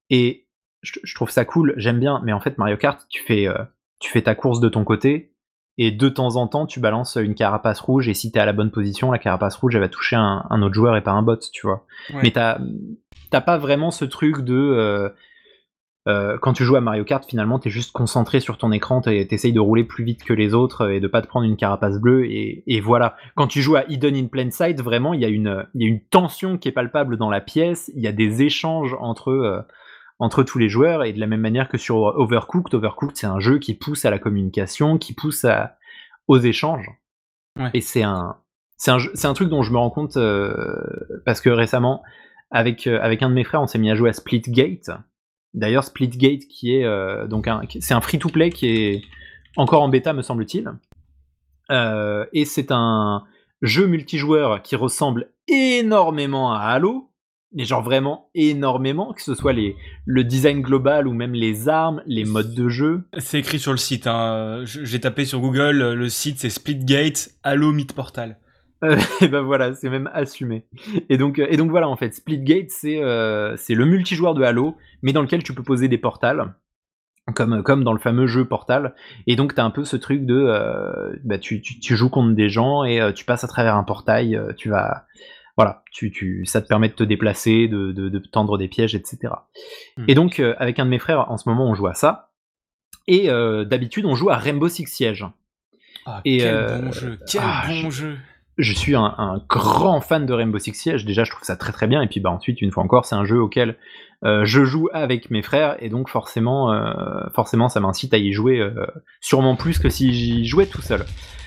B: Et je, trouve ça cool, j'aime bien, mais en fait, Mario Kart, tu fais, euh, tu fais ta course de ton côté, et de temps en temps, tu balances une carapace rouge, et si t'es à la bonne position, la carapace rouge, elle va toucher un, autre joueur et pas un bot, tu vois. Mais t'as pas vraiment ce truc de euh, quand tu joues à Mario Kart, finalement, tu es juste concentré sur ton écran, tu essayes de rouler plus vite que les autres et de pas te prendre une carapace bleue, et, voilà. Quand tu joues à Hidden in Plain Sight, vraiment, il y, a une, y a une tension qui est palpable dans la pièce, il y a des échanges entre, euh, entre tous les joueurs, et de la même manière que sur Overcooked, Overcooked, c'est un jeu qui pousse à la communication, qui pousse à, aux échanges. Et c'est un, c'est un, un, truc dont je me rends compte euh, parce que récemment, avec, avec un de mes frères, on s'est mis à jouer à Splitgate D'ailleurs, Splitgate, qui est euh, donc un, c'est un free-to-play qui est encore en bêta, me semble-t-il. Euh, et c'est un jeu multijoueur qui ressemble énormément à Halo, mais genre vraiment énormément, que ce soit le design global ou même les armes, les modes de jeu.
A: C'est écrit sur le site. Hein. J'ai tapé sur Google, le site c'est Splitgate Halo Myth Portal.
B: et ben voilà, c'est même assumé. Et donc, et donc voilà, en fait, Splitgate, c'est euh, le multijoueur de Halo, mais dans lequel tu peux poser des portals, comme, comme dans le fameux jeu Portal. Et donc, tu as un peu ce truc de. Euh, bah, tu, tu, joues contre des gens et euh, tu passes à travers un portail, tu vas. Voilà, tu, tu, ça te permet de te déplacer, de, de, tendre des pièges, etc. Hmm. Et donc, avec un de mes frères, en ce moment, on joue à ça. Et d'habitude, on joue à Rainbow Six Siege.
A: Ah, quel bon jeu, quel ah, bon jeu
B: je suis un, grand fan de Rainbow Six Siege. Déjà, je trouve ça très très bien. Et puis, bah, ensuite, une fois encore, c'est un jeu auquel euh, je joue avec mes frères. Et donc, forcément, euh, forcément ça m'incite à y jouer euh, sûrement plus que si j'y jouais tout seul.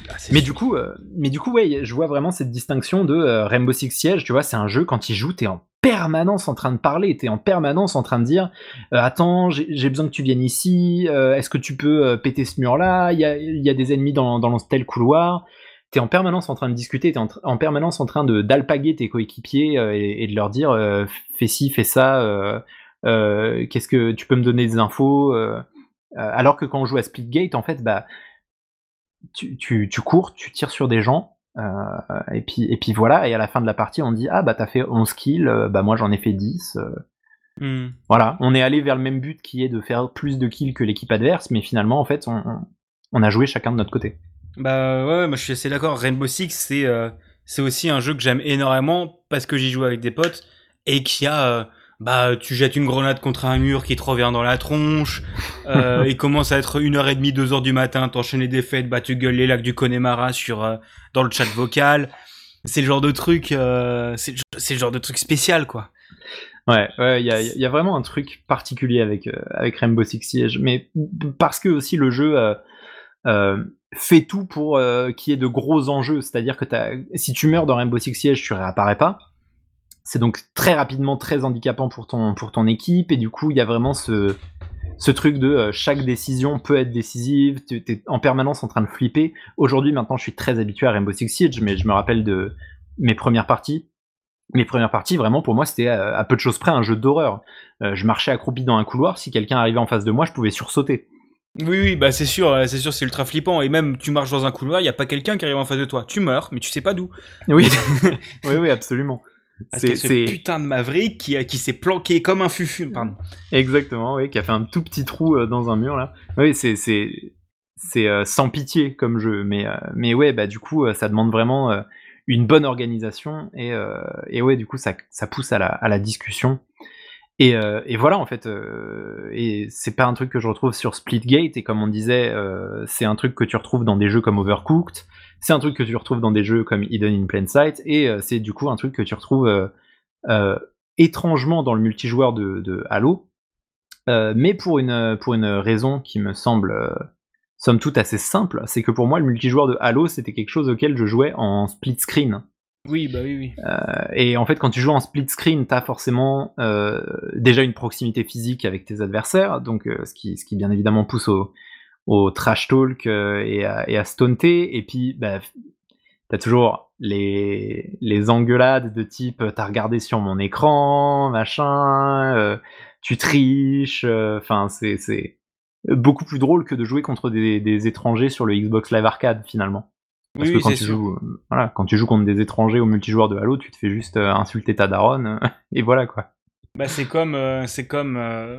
B: Ah, mais, du coup, mais du coup, ouais, je vois vraiment cette distinction de Rainbow Six Siege. Tu vois, c'est un jeu, quand il joue, t'es en permanence en train de parler, t'es en permanence en train de dire Attends, j'ai besoin que tu viennes ici. Est-ce que tu peux péter ce mur-là? Il y a, des ennemis dans, dans tel couloir tu en permanence en train de discuter, tu es en, permanence en train de d'alpaguer tes coéquipiers euh, et, de leur dire euh, fais ci, fais ça, euh, qu'est-ce que tu peux me donner des infos Alors que quand on joue à Splitgate, en fait, bah, tu, tu, cours, tu tires sur des gens, et, puis, et puis voilà, et à la fin de la partie, on dit ah bah t'as fait 11 kills, bah moi j'en ai fait 10. Hmm. Voilà, on est allé vers le même but qui est de faire plus de kills que l'équipe adverse, mais finalement, en fait, on a joué chacun de notre côté.
A: Bah ouais, moi je suis assez d'accord. Rainbow Six, c'est euh, c'est aussi un jeu que j'aime énormément parce que j'y joue avec des potes et qu'il y a euh, bah tu jettes une grenade contre un mur qui te revient dans la tronche. Euh, il commence à être une heure et demie, deux heures du matin, t'enchaînes des fêtes, bah tu gueules les lacs du Connemara sur euh, dans le chat vocal. C'est le genre de truc, c'est le genre de truc spécial quoi.
B: Ouais, ouais, il y a, y a, vraiment un truc particulier avec avec Rainbow Six Siege, mais parce que aussi le jeu euh, fait tout pour euh, qu'il y ait de gros enjeux. C'est-à-dire que si tu meurs dans Rainbow Six Siege, tu réapparais pas. C'est donc très rapidement très handicapant pour ton, équipe. Et du coup, il y a vraiment ce, truc de euh, chaque décision peut être décisive. Tu es en permanence en train de flipper. Aujourd'hui, maintenant, je suis très habitué à Rainbow Six Siege, mais je me rappelle de mes premières parties. Mes premières parties, vraiment, pour moi, c'était à, peu de choses près un jeu d'horreur. je marchais accroupi dans un couloir. Si quelqu'un arrivait en face de moi, je pouvais sursauter.
A: Oui, oui, bah c'est sûr, c'est sûr, c'est ultra flippant. Et même, tu marches dans un couloir, il y a pas quelqu'un qui arrive en face de toi. Tu meurs, mais tu sais pas d'où.
B: Oui, oui, oui, absolument.
A: C'est ce putain de Maverick qui, qui s'est planqué comme un fufu, pardon.
B: Exactement, oui, qui a fait un tout petit trou euh, dans un mur là. Oui, c'est c'est euh, sans pitié comme jeu, mais euh, mais ouais, bah du coup, ça demande vraiment une bonne organisation et et ouais, du coup, ça ça pousse à la à la discussion. Euh, et, voilà, en fait, euh, et c'est pas un truc que je retrouve sur Splitgate, et comme on disait, euh, c'est un truc que tu retrouves dans des jeux comme Overcooked, c'est un truc que tu retrouves dans des jeux comme Hidden in Plain Sight, et c'est du coup un truc que tu retrouves étrangement dans le multijoueur de, Halo, mais pour une, pour une raison qui me semble somme toute assez simple, c'est que pour moi, le multijoueur de Halo, c'était quelque chose auquel je jouais en split screen.
A: Oui, bah oui, oui.
B: et en fait, quand tu joues en split screen, t'as forcément déjà une proximité physique avec tes adversaires, donc ce, qui, ce qui bien évidemment pousse au, au trash talk et, à, et à. Et puis, bah, t'as toujours les, les engueulades de type t'as regardé sur mon écran, machin, tu triches, enfin c'est beaucoup plus drôle que de jouer contre des, étrangers sur le Xbox Live Arcade finalement. Parce que quand tu, joues, voilà, quand tu joues contre des étrangers au multijoueur de Halo, tu te fais juste euh, insulter ta daronne, et voilà quoi.
A: Bah c'est comme, euh, c'est comme euh,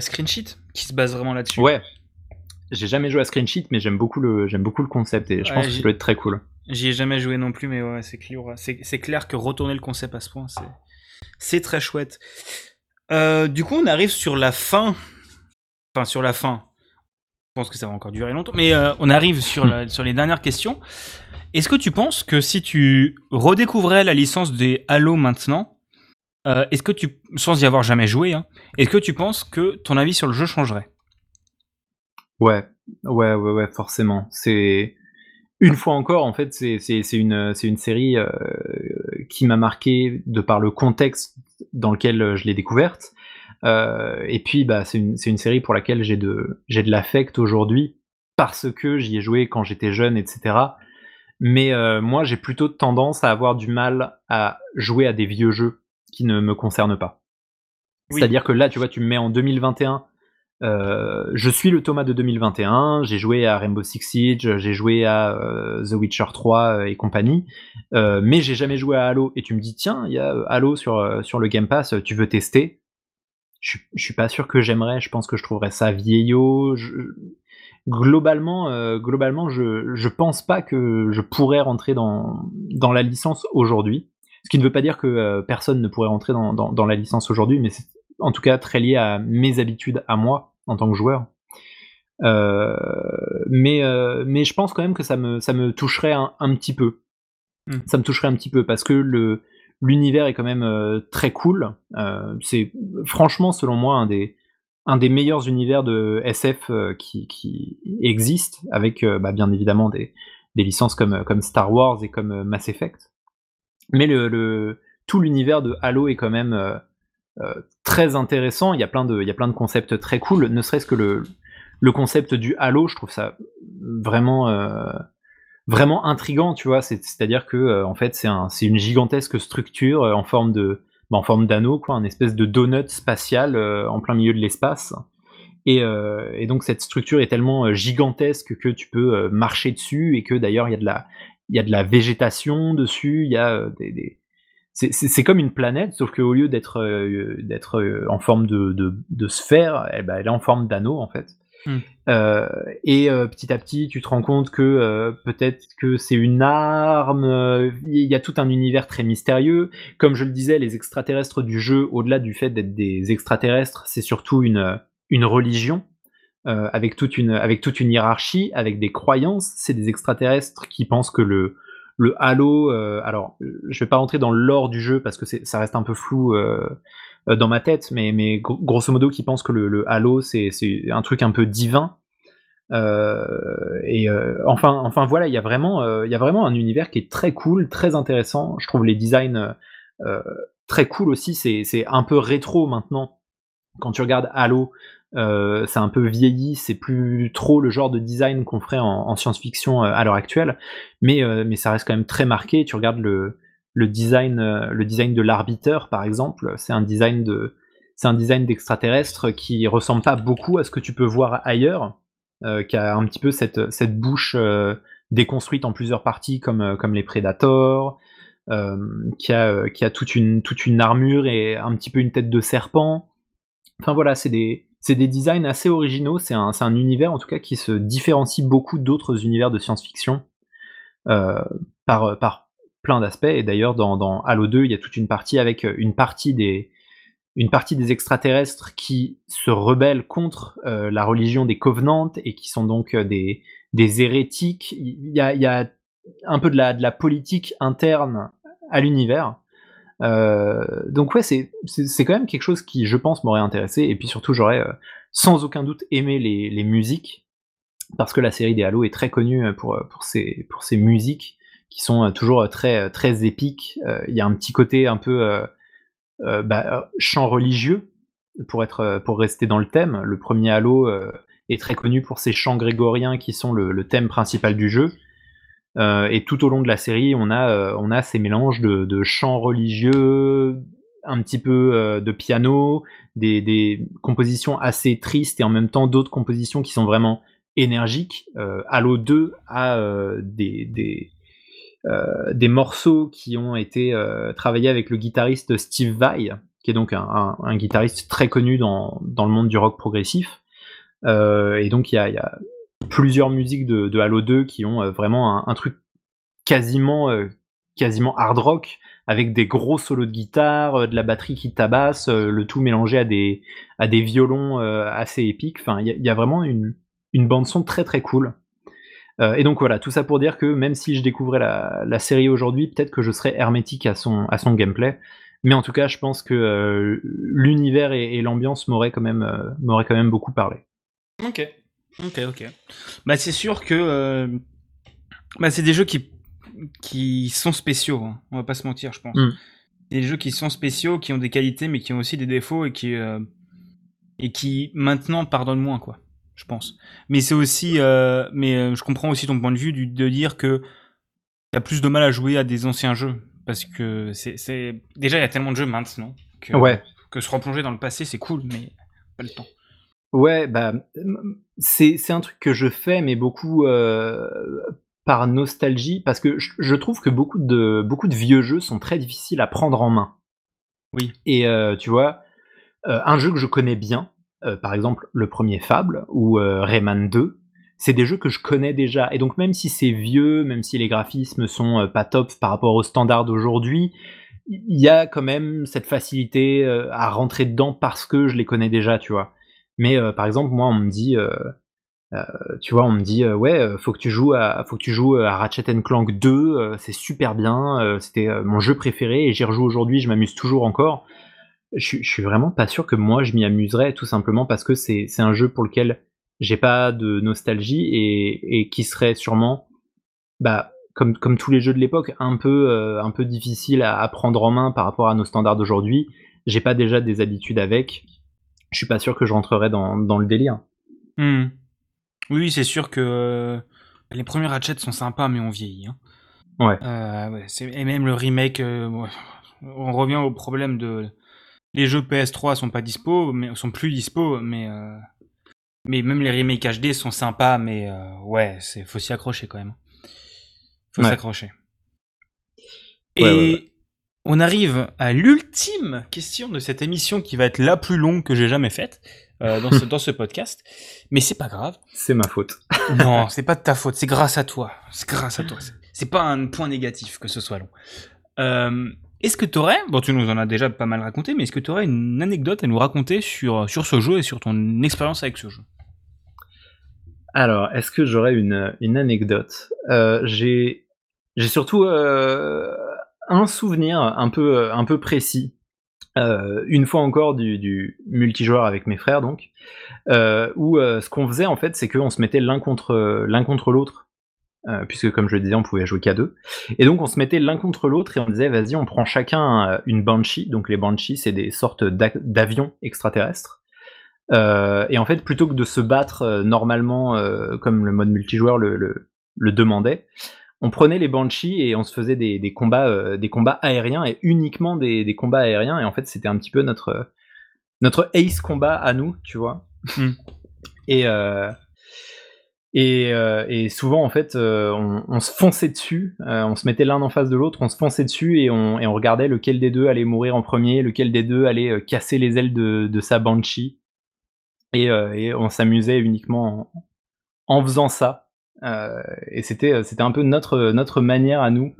A: Screen Sheet, qui se base vraiment là-dessus.
B: Ouais. J'ai jamais joué à Screen Sheet, mais j'aime beaucoup le, j'aime beaucoup le concept et je pense que ça peut être très cool.
A: J'y ai jamais joué non plus, mais ouais, c'est clair, c'est clair que retourner le concept à ce point, c'est très chouette. du coup, on arrive sur la fin enfin sur la fin, pense que ça va encore durer longtemps, mais euh, on arrive sur, les dernières questions. Est-ce que tu penses que si tu redécouvrais la licence des Halo maintenant, euh, est-ce que tu, sans y avoir jamais joué, hein, est-ce que tu penses que ton avis sur le jeu changerait?
B: Ouais, ouais, ouais, ouais, forcément. C'est une fois encore, en fait, c'est une, une série euh, qui m'a marqué de par le contexte dans lequel je l'ai découverte. Euh, et puis, bah, c'est une, une, série pour laquelle j'ai de, l'affect aujourd'hui parce que j'y ai joué quand j'étais jeune, etc. Mais euh, moi, j'ai plutôt tendance à avoir du mal à jouer à des vieux jeux qui ne me concernent pas. C'est-à-dire que là, tu vois, tu me mets en 2021. Euh, je suis le Thomas de 2021. J'ai joué à Rainbow Six Siege, j'ai joué à The Witcher 3 et compagnie, mais j'ai jamais joué à Halo. Et tu me dis, tiens, il y a Halo sur, sur le Game Pass, tu veux tester? Je, suis pas sûr que j'aimerais. Je pense que je trouverais ça vieillot. globalement, euh, globalement, je, je pense pas que je pourrais rentrer dans, dans la licence aujourd'hui. Ce qui ne veut pas dire que euh, personne ne pourrait rentrer dans, dans, la licence aujourd'hui, mais c'est en tout cas très lié à mes habitudes à moi en tant que joueur. Euh, mais, mais je pense quand même que ça me, ça me toucherait un, un petit peu. Mmh. Ça me toucherait un petit peu parce que le, L'univers est quand même euh, très cool. Euh, c'est franchement, selon moi, un des, meilleurs univers de SF euh, qui, qui existent, avec bah, bien évidemment des, licences comme, Star Wars et comme Mass Effect. Mais tout l'univers de Halo est quand même très intéressant. Il y, a plein de, concepts très cool, ne serait-ce que le concept du Halo, je trouve ça vraiment vraiment intrigant, tu vois. C'est-à-dire que euh, en fait, c'est un, une gigantesque structure euh, en forme de, bah, en forme d'anneau, quoi, une espèce de donut spatial euh, en plein milieu de l'espace. Et, et, donc cette structure est tellement gigantesque que tu peux marcher dessus et que d'ailleurs il y a de la, il y a de la végétation dessus, il y a des, des... c'est comme une planète, sauf qu'au lieu d'être d'être en forme de, de, de sphère, eh ben, elle est en forme d'anneau en fait. Mmh. Euh, et euh, petit à petit, tu te rends compte que euh, peut-être que c'est une arme. Il y a tout un univers très mystérieux. Comme je le disais, les extraterrestres du jeu, au-delà du fait d'être des extraterrestres, c'est surtout une, une religion. avec, toute une, avec toute une hiérarchie, avec des croyances. C'est des extraterrestres qui pensent que le, le Halo. alors, je vais pas rentrer dans l'or du jeu parce que ça reste un peu flou dans ma tête, mais, mais grosso modo, qui pense que le, Halo, c'est un truc un peu divin. Euh, et euh, enfin, enfin voilà, il y a vraiment, il y a vraiment un univers qui est très cool, très intéressant. Je trouve les designs très cool aussi. C'est un peu rétro maintenant. Quand tu regardes Halo, c'est un peu vieilli, c'est plus trop le genre de design qu'on ferait en, science-fiction à l'heure actuelle, mais, mais ça reste quand même très marqué. Tu regardes le, le design, euh, le design de l'arbiteur, par exemple, c'est un design de, c'est un design d'extraterrestre qui ressemble pas beaucoup à ce que tu peux voir ailleurs, euh, qui a un petit peu cette, cette bouche euh, déconstruite en plusieurs parties comme, comme les Predators, qui a, qui a toute, une, toute une armure et un petit peu une tête de serpent. Enfin voilà, c'est des, c'est des designs assez originaux, c'est un, un, univers en tout cas qui se différencie beaucoup d'autres univers de science-fiction par, par plein d'aspects. Et d'ailleurs, dans, Halo 2, il y a toute une partie avec euh, une partie des, une partie des extraterrestres qui se rebellent contre euh, la religion des Covenants et qui sont donc euh, des, des hérétiques. Il y, a, il y a, un peu de la, de la politique interne à l'univers. donc ouais, c'est, c'est, quand même quelque chose qui, je pense, m'aurait intéressé. Et puis surtout, j'aurais sans aucun doute aimé les, les, musiques, parce que la série des Halo est très connue pour, pour, ses, pour ses musiques qui sont toujours très très épiques. Il y a un petit côté un peu bah, chant religieux pour être pour rester dans le thème. Le premier Halo est très connu pour ses chants grégoriens qui sont le, thème principal du jeu. et tout au long de la série, on a, on a ces mélanges de, chants religieux, un petit peu de piano, des, des, compositions assez tristes et en même temps d'autres compositions qui sont vraiment énergiques. Halo 2 a des, des, euh, des morceaux qui ont été euh, travaillés avec le guitariste Steve Vai, qui est donc un, guitariste très connu dans, dans, le monde du rock progressif. Euh, et donc il y a, plusieurs musiques de, Halo 2 qui ont vraiment un, truc quasiment, quasiment hard rock, avec des gros solos de guitare, de la batterie qui tabasse, le tout mélangé à des, à des violons assez épiques. Enfin, il y, a vraiment une, une bande son très très cool. Euh, et donc voilà, tout ça pour dire que même si je découvrais la, série aujourd'hui, peut-être que je serais hermétique à son, à son gameplay. Mais en tout cas, je pense que euh, l'univers et, l'ambiance m'auraient quand, même, euh, quand même beaucoup parlé.
A: Ok, ok, ok. Bah, c'est sûr que bah, c'est des jeux qui, qui sont spéciaux, hein. on va pas se mentir, je pense. Mm. Des jeux qui sont spéciaux, qui ont des qualités, mais qui ont aussi des défauts et qui, et qui maintenant pardonnent moins, quoi je pense. Mais c'est aussi, euh, mais euh, je comprends aussi ton point de vue de dire que a plus de mal à jouer à des anciens jeux parce que c'est, déjà il y a tellement de jeux maintenant que,
B: ouais.
A: que se replonger dans le passé c'est cool, mais pas le temps.
B: Ouais, bah c'est, c'est un truc que je fais, mais beaucoup euh, par nostalgie, parce que je, trouve que beaucoup de beaucoup de vieux jeux sont très difficiles à prendre en main.
A: Oui.
B: Et tu vois, un jeu que je connais bien, euh, par exemple le premier Fable ou euh, Rayman 2, c'est des jeux que je connais déjà. Et donc même si c'est vieux, même si les graphismes sont euh, pas top par rapport aux standards d'aujourd'hui, il y a quand même cette facilité à rentrer dedans parce que je les connais déjà, tu vois. Mais par exemple, moi, on me dit, tu vois, on me dit, ouais, faut que tu joues à, faut que tu joues à Ratchet Clank 2, c'est super bien, c'était mon jeu préféré et j'y rejoue aujourd'hui, je m'amuse toujours encore je, suis vraiment pas sûr que moi je m'y amuserais, tout simplement parce que c'est un jeu pour lequel j'ai pas de nostalgie et, qui serait sûrement, bah, comme, comme tous les jeux de l'époque, un peu, euh, un peu difficile à, prendre en main par rapport à nos standards d'aujourd'hui. J'ai pas déjà des habitudes avec. Je suis pas sûr que je rentrerais dans, le délire.
A: Hmm. Oui, c'est sûr que euh, les premiers Ratchet sont sympas, mais on vieillit. Hein.
B: Ouais.
A: Euh, et même le remake, on revient au problème de les jeux PS3 sont pas dispo, mais sont plus dispo, mais euh, mais même les remakes HD sont sympas, mais euh, ouais, c'est faut s'y accrocher quand même. Faut s'accrocher. Et on arrive à l'ultime question de cette émission qui va être la plus longue que j'ai jamais faite euh, dans, ce, dans ce podcast. Mais c'est pas grave.
B: C'est ma faute.
A: non, c'est pas de ta faute. C'est grâce à toi. C'est grâce à toi. C'est pas un point négatif que ce soit long. Euh, est-ce que tu aurais, bon tu nous en as déjà pas mal raconté, mais est-ce que tu aurais une anecdote à nous raconter sur, sur ce jeu et sur ton expérience avec ce jeu?
B: Alors, est-ce que j'aurais une, une anecdote? Euh, J'ai surtout euh, un souvenir un peu, un peu précis. Euh, une fois encore du, du, multijoueur avec mes frères donc, où ce qu'on faisait en fait c'est qu'on se mettait l'un contre l'un contre l'autre euh, puisque comme je le disais, on pouvait jouer qu'à deux. Et donc on se mettait l'un contre l'autre et on disait, vas-y, on prend chacun euh, une Banshee. Donc les Banshees, c'est des sortes d'avions extraterrestres. Euh, et en fait, plutôt que de se battre normalement, comme le mode multijoueur le, demandait, on prenait les Banshees et on se faisait des, combats, des combats aériens et uniquement des, combats aériens. Et en fait, c'était un petit peu notre, notre ace combat à nous, tu vois. Hmm. Et, euh, et, souvent, en fait, euh, on, se fonçait dessus, euh, on se mettait l'un en face de l'autre, on se fonçait dessus et on, et on, regardait lequel des deux allait mourir en premier, lequel des deux allait casser les ailes de, sa banshee. Et, on s'amusait uniquement en, faisant ça. et c'était un peu notre, notre manière à nous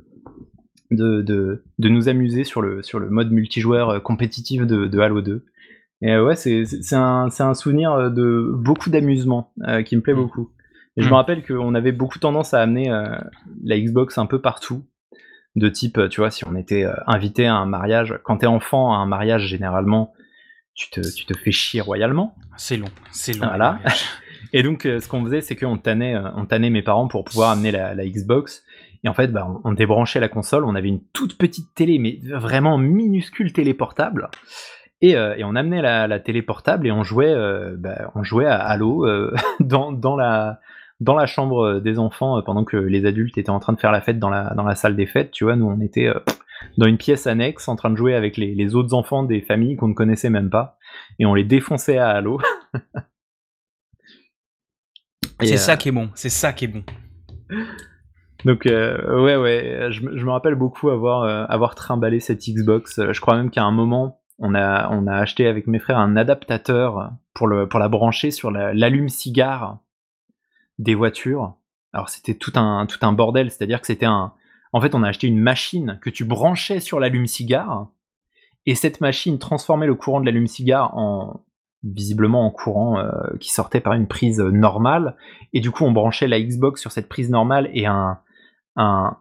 B: de, de, de, nous amuser sur le, sur le mode multijoueur compétitif de, de Halo 2. Et ouais, c'est un, un, souvenir de beaucoup d'amusement qui me plaît mmh. beaucoup. Et je me hmm. rappelle qu'on avait beaucoup tendance à amener euh, la Xbox un peu partout. De type, tu vois, si on était euh, invité à un mariage, quand t'es enfant à un mariage, généralement, tu te, tu te fais chier royalement.
A: C'est long, c'est long.
B: Et donc, euh, ce qu'on faisait, c'est qu'on tannait, on tannait mes parents pour pouvoir amener la, Xbox. Et en fait, bah, on, débranchait la console, on avait une toute petite télé, mais vraiment minuscule télé portable. Et, euh, on amenait la, télé portable et on jouait, euh, bah, on jouait à Halo euh, dans, dans, la, dans la chambre des enfants pendant que les adultes étaient en train de faire la fête dans la, dans la salle des fêtes. Tu vois, nous on était dans une pièce annexe en train de jouer avec les, les autres enfants des familles qu'on ne connaissait même pas. Et on les défonçait à Halo.
A: c'est ça qui est bon, c'est ça qui est bon.
B: Donc euh, ouais ouais, je, me rappelle beaucoup avoir euh, avoir trimballé cette Xbox. Euh, je crois même qu'à un moment, on a on a acheté avec mes frères un adaptateur pour le pour la brancher sur l'allume-cigare des voitures. Alors c'était tout un tout un bordel, c'est-à-dire que c'était un en fait, on a acheté une machine que tu branchais sur l'allume-cigare et cette machine transformait le courant de l'allume-cigare en visiblement en courant qui sortait par une prise normale et du coup on branchait la Xbox sur cette prise normale et un un,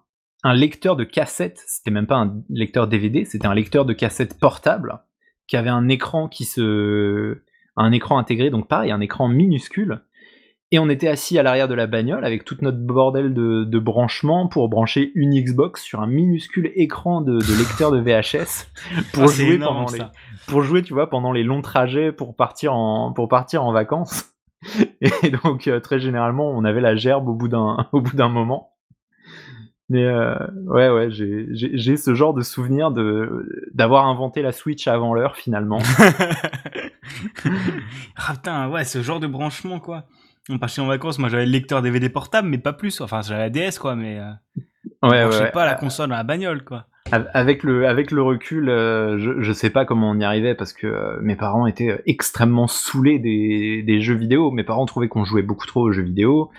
B: lecteur de cassette, c'était même pas un lecteur DVD, c'était un lecteur de cassette portable qui avait un écran qui se un écran intégré donc pareil un écran minuscule et on était assis à l'arrière de la bagnole avec toute notre bordel de, de branchements pour brancher une Xbox sur un minuscule écran de, lecteur de VHS pour ah, jouer pendant les, pour jouer tu vois pendant les longs trajets pour partir en pour partir en vacances et donc euh, très généralement on avait la gerbe au bout d'un au bout d'un moment mais euh, ouais, ouais, j'ai ce genre de souvenir de d'avoir inventé la Switch avant l'heure finalement.
A: ah putain, ouais, ce genre de branchement quoi. On partait en vacances, moi j'avais le lecteur DVD portable, mais pas plus. Enfin, j'avais la DS quoi, mais euh,
B: ouais, ouais,
A: pas la console dans la bagnole quoi.
B: Avec le, avec le recul, euh, je, je sais pas comment on y arrivait parce que euh, mes parents étaient extrêmement saoulés des, des jeux vidéo. Mes parents trouvaient qu'on jouait beaucoup trop aux jeux vidéo.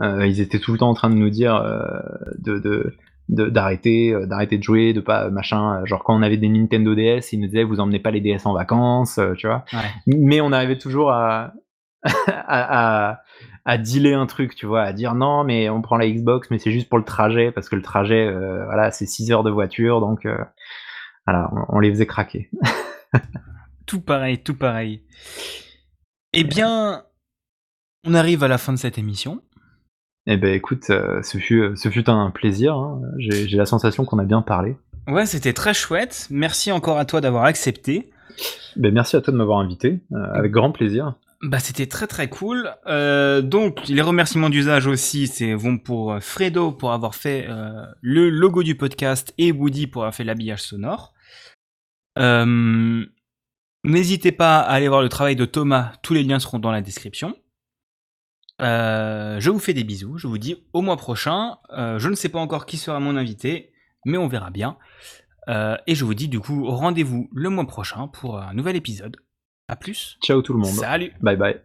B: Euh, ils étaient tout le temps en train de nous dire euh, de, de d'arrêter euh, d'arrêter de jouer de pas machin genre quand on avait des Nintendo DS ils nous disaient vous emmenez pas les DS en vacances tu vois mais on arrivait toujours à, à, à dealer un truc, tu vois, à dire non, mais on prend la Xbox, mais c'est juste pour le trajet, parce que le trajet, voilà, c'est 6 heures de voiture, donc voilà, on, les faisait craquer.
A: tout pareil, tout pareil. Eh bien, on arrive à la fin de cette émission.
B: Eh ben écoute, euh, ce, fut, euh, ce fut un plaisir. Hein. J'ai la sensation qu'on a bien parlé.
A: Ouais, c'était très chouette. Merci encore à toi d'avoir accepté.
B: Ben, merci à toi de m'avoir invité, euh, avec grand plaisir.
A: Bah, c'était très très cool. donc les remerciements d'usage aussi, c'est vont pour Fredo pour avoir fait le logo du podcast et Woody pour avoir fait l'habillage sonore. N'hésitez pas à aller voir le travail de Thomas, tous les liens seront dans la description. Euh, je vous fais des bisous, je vous dis au mois prochain. Euh, je ne sais pas encore qui sera mon invité, mais on verra bien. Euh, et je vous dis du coup rendez-vous le mois prochain pour un nouvel épisode. A plus.
B: Ciao tout le monde.
A: Salut.
B: Bye bye.